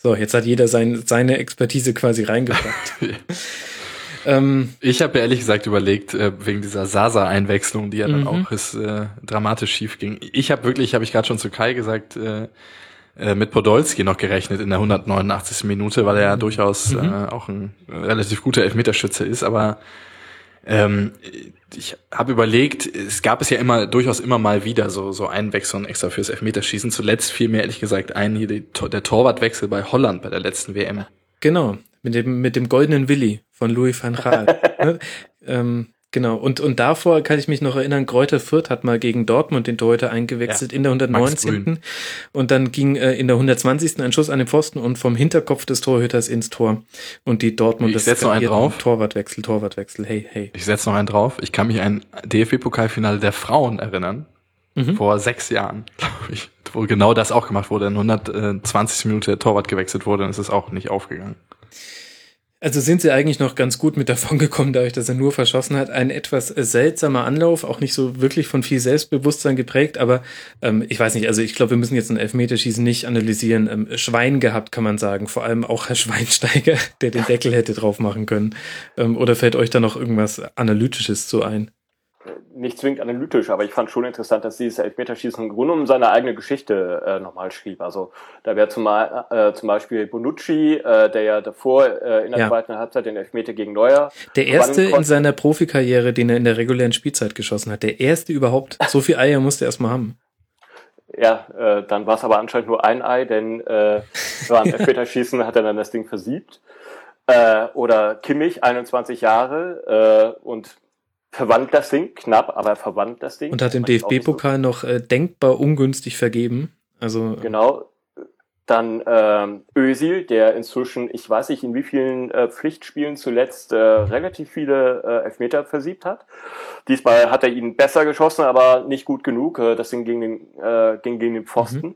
So, jetzt hat jeder sein, seine Expertise quasi reingebracht. <laughs> ähm, ich habe ehrlich gesagt überlegt, äh, wegen dieser Sasa-Einwechslung, die ja dann mhm. auch ist, äh, dramatisch schief ging. Ich habe wirklich, habe ich gerade schon zu Kai gesagt, äh, äh, mit Podolski noch gerechnet in der 189. Minute, weil er ja mhm. durchaus mhm. äh, auch ein relativ guter Elfmeterschütze ist, aber ähm, ich habe überlegt, es gab es ja immer durchaus immer mal wieder so so Einwechslungen extra fürs Elfmeterschießen. Zuletzt fiel mir ehrlich gesagt ein hier die, der Torwartwechsel bei Holland bei der letzten WM. Genau, mit dem mit dem goldenen Willi von Louis van Gaal. <laughs> Ne? ähm, Genau, und, und davor kann ich mich noch erinnern, Kräuter Fürth hat mal gegen Dortmund den Torhüter eingewechselt ja, in der 119. Und dann ging äh, in der 120. ein Schuss an den Pfosten und vom Hinterkopf des Torhüters ins Tor. Und die Dortmund Ich setze noch einen drauf. Torwartwechsel, Torwartwechsel, hey, hey. Ich setze noch einen drauf. Ich kann mich an ein DFB-Pokalfinale der Frauen erinnern. Mhm. Vor sechs Jahren, <laughs> glaube ich, wo genau das auch gemacht wurde. In 120 Minuten der Torwart gewechselt wurde, dann ist es auch nicht aufgegangen. Also sind sie eigentlich noch ganz gut mit davon <laughs> gekommen, dadurch, dass er nur verschossen hat. Ein etwas seltsamer Anlauf, auch nicht so wirklich von viel Selbstbewusstsein geprägt, aber ähm, ich weiß nicht, also ich glaube, wir müssen jetzt ein Elfmeterschießen nicht analysieren. Ähm, Schwein gehabt, kann man sagen. Vor allem auch Herr Schweinsteiger, <laughs> der den Deckel hätte drauf machen können. Ähm, oder fällt euch da noch irgendwas Analytisches zu ein? Nicht zwingend analytisch, aber ich fand schon interessant, dass dieses Elfmeterschießen im Grunde um seine eigene Geschichte äh, nochmal schrieb. Also da wäre zum, äh, zum Beispiel Bonucci, äh, der ja davor äh, in der ja. zweiten Halbzeit den Elfmeter gegen Neuer. Der erste in seiner Profikarriere, den er in der regulären Spielzeit geschossen hat. Der erste überhaupt. So viel Eier musste er erstmal haben. Ja, äh, dann war es aber anscheinend nur ein Ei, denn äh, beim Elfmeterschießen hat er dann das Ding versiebt. Äh, oder Kimmich, 21 Jahre äh, und verwandt das Ding, knapp, aber verwandt das Ding. Und hat im DFB-Pokal noch äh, denkbar ungünstig vergeben. Also äh, genau. Dann ähm, Özil, der inzwischen, ich weiß nicht in wie vielen äh, Pflichtspielen zuletzt äh, relativ viele äh, Elfmeter versiebt hat. Diesmal hat er ihn besser geschossen, aber nicht gut genug. Äh, das Ding ging, den, äh, ging gegen den Pfosten. Mhm.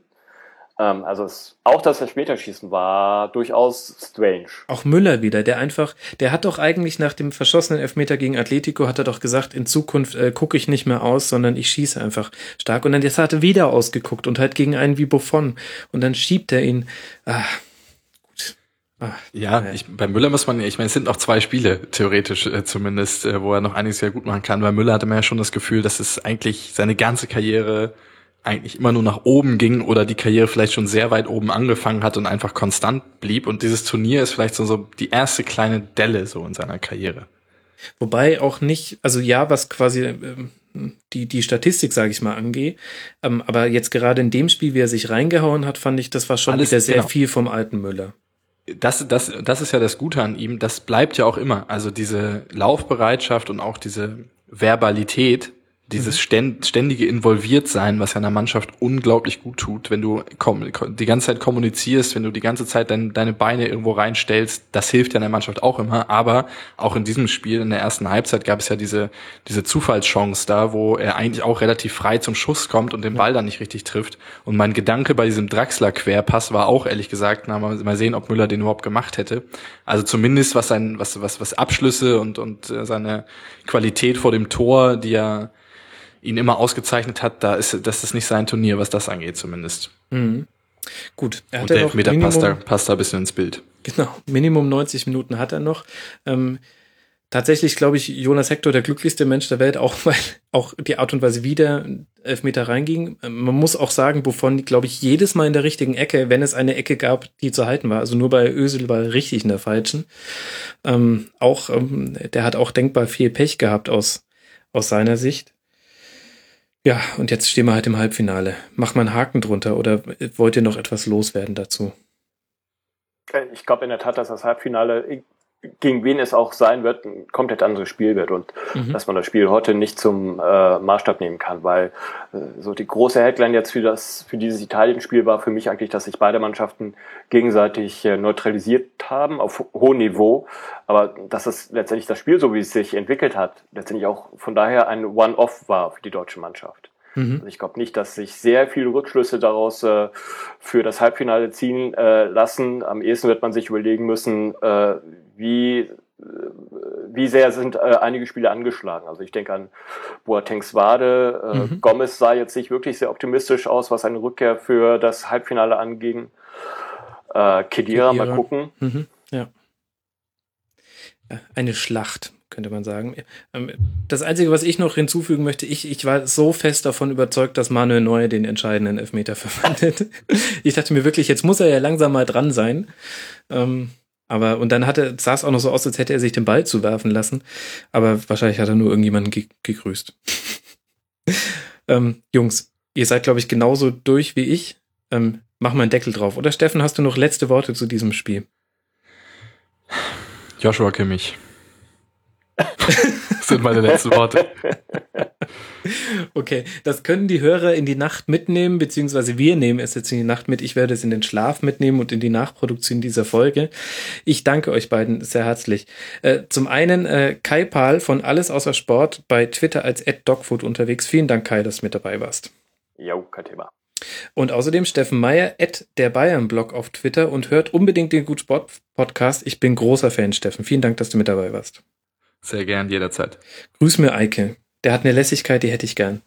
Ähm, also es, auch das Elfmeterschießen war durchaus strange. Auch Müller wieder, der einfach, der hat doch eigentlich nach dem verschossenen Elfmeter gegen Atletico, hat er doch gesagt, in Zukunft äh, gucke ich nicht mehr aus, sondern ich schieße einfach stark. Und dann jetzt hat er wieder ausgeguckt und halt gegen einen wie Buffon. Und dann schiebt er ihn. Ah, gut. Ja, ja. Ich, bei Müller muss man, ich meine, es sind noch zwei Spiele, theoretisch äh, zumindest, äh, wo er noch einiges sehr gut machen kann. Bei Müller hatte man ja schon das Gefühl, dass es eigentlich seine ganze Karriere eigentlich immer nur nach oben ging oder die Karriere vielleicht schon sehr weit oben angefangen hat und einfach konstant blieb. Und dieses Turnier ist vielleicht so, so die erste kleine Delle so in seiner Karriere. Wobei auch nicht, also ja, was quasi ähm, die, die Statistik, sage ich mal, angeht. Ähm, aber jetzt gerade in dem Spiel, wie er sich reingehauen hat, fand ich, das war schon Alles, wieder sehr genau. viel vom alten Müller. Das, das, das ist ja das Gute an ihm. Das bleibt ja auch immer. Also diese Laufbereitschaft und auch diese Verbalität, dieses ständige Involviertsein, was ja einer Mannschaft unglaublich gut tut, wenn du die ganze Zeit kommunizierst, wenn du die ganze Zeit dein, deine Beine irgendwo reinstellst, das hilft ja einer Mannschaft auch immer. Aber auch in diesem Spiel, in der ersten Halbzeit, gab es ja diese, diese Zufallschance da, wo er eigentlich auch relativ frei zum Schuss kommt und den Ball dann nicht richtig trifft. Und mein Gedanke bei diesem Draxler-Querpass war auch ehrlich gesagt, na, mal sehen, ob Müller den überhaupt gemacht hätte. Also zumindest was sein, was, was, was Abschlüsse und, und äh, seine Qualität vor dem Tor, die ja ihn immer ausgezeichnet hat, da ist das ist nicht sein Turnier, was das angeht zumindest. Mhm. Gut. Er hat Und der Elfmeter passt da, passt da ein bisschen ins Bild. Genau, Minimum 90 Minuten hat er noch. Ähm, tatsächlich, glaube ich, Jonas Hector der glücklichste Mensch der Welt, <laughs> auch weil auch die Art und Weise, wie der Elfmeter reinging. Ähm, man muss auch sagen, wovon, glaube ich, jedes Mal in der richtigen Ecke, wenn es eine Ecke gab, die zu halten war. Also nur bei Ösel war er richtig in der falschen. Ähm, auch, ähm, der hat auch denkbar viel Pech gehabt aus, aus seiner Sicht. Ja, und jetzt stehen wir halt im Halbfinale. Mach mal einen Haken drunter oder wollt ihr noch etwas loswerden dazu? Ich glaube in der Tat, dass das Halbfinale, gegen wen es auch sein wird, ein komplett anderes Spiel wird und mhm. dass man das Spiel heute nicht zum äh, Maßstab nehmen kann, weil äh, so die große Headline jetzt für das für dieses Italien-Spiel war für mich eigentlich, dass sich beide Mannschaften gegenseitig äh, neutralisiert haben auf hohem Niveau, aber dass es letztendlich das Spiel, so wie es sich entwickelt hat, letztendlich auch von daher ein One-Off war für die deutsche Mannschaft. Mhm. Also ich glaube nicht, dass sich sehr viele Rückschlüsse daraus äh, für das Halbfinale ziehen äh, lassen. Am ehesten wird man sich überlegen müssen, äh, wie wie sehr sind äh, einige Spiele angeschlagen? Also ich denke an Boatengs Wade. Äh, mhm. Gomez sah jetzt nicht wirklich sehr optimistisch aus, was eine Rückkehr für das Halbfinale anging. Äh, Kedira, Kedira. mal gucken. Mhm. Ja. Eine Schlacht, könnte man sagen. Ähm, das Einzige, was ich noch hinzufügen möchte, ich, ich war so fest davon überzeugt, dass Manuel Neuer den entscheidenden Elfmeter <laughs> verwandelt. ich dachte mir wirklich, jetzt muss er ja langsam mal dran sein. Ähm, aber, und dann hatte, sah es auch noch so aus, als hätte er sich den Ball zuwerfen lassen. Aber wahrscheinlich hat er nur irgendjemanden ge gegrüßt. <laughs> ähm, Jungs, ihr seid, glaube ich, genauso durch wie ich. Ähm, mach mal einen Deckel drauf. Oder Steffen, hast du noch letzte Worte zu diesem Spiel? Joshua Kimmich. Das sind meine letzten Worte. Okay, das können die Hörer in die Nacht mitnehmen, beziehungsweise wir nehmen es jetzt in die Nacht mit. Ich werde es in den Schlaf mitnehmen und in die Nachproduktion dieser Folge. Ich danke euch beiden sehr herzlich. Äh, zum einen äh, Kai Pahl von Alles außer Sport bei Twitter als @dogfood unterwegs. Vielen Dank, Kai, dass du mit dabei warst. Jo, kein Thema. Und außerdem Steffen Meyer, at der Bayern-Blog auf Twitter und hört unbedingt den Gut Sport Podcast. Ich bin großer Fan, Steffen. Vielen Dank, dass du mit dabei warst. Sehr gern, jederzeit. Grüß mir, Eike. Der hat eine Lässigkeit, die hätte ich gern.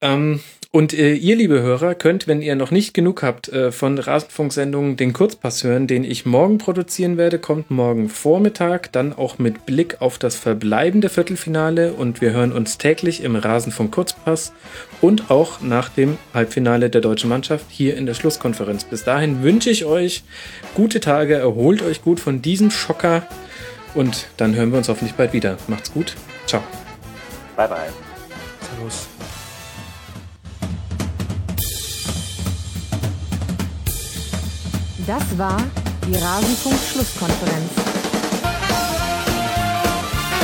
Ähm, und äh, ihr, liebe Hörer, könnt, wenn ihr noch nicht genug habt äh, von Rasenfunksendungen, den Kurzpass hören, den ich morgen produzieren werde, kommt morgen Vormittag, dann auch mit Blick auf das verbleibende Viertelfinale und wir hören uns täglich im Rasenfunk Kurzpass und auch nach dem Halbfinale der deutschen Mannschaft hier in der Schlusskonferenz. Bis dahin wünsche ich euch gute Tage, erholt euch gut von diesem Schocker und dann hören wir uns hoffentlich bald wieder. Macht's gut. Ciao. Bye bye. Servus. Das war die Rasenfunk-Schlusskonferenz.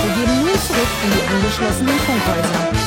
Wir gehen nun zurück in die angeschlossenen Funkhäuser.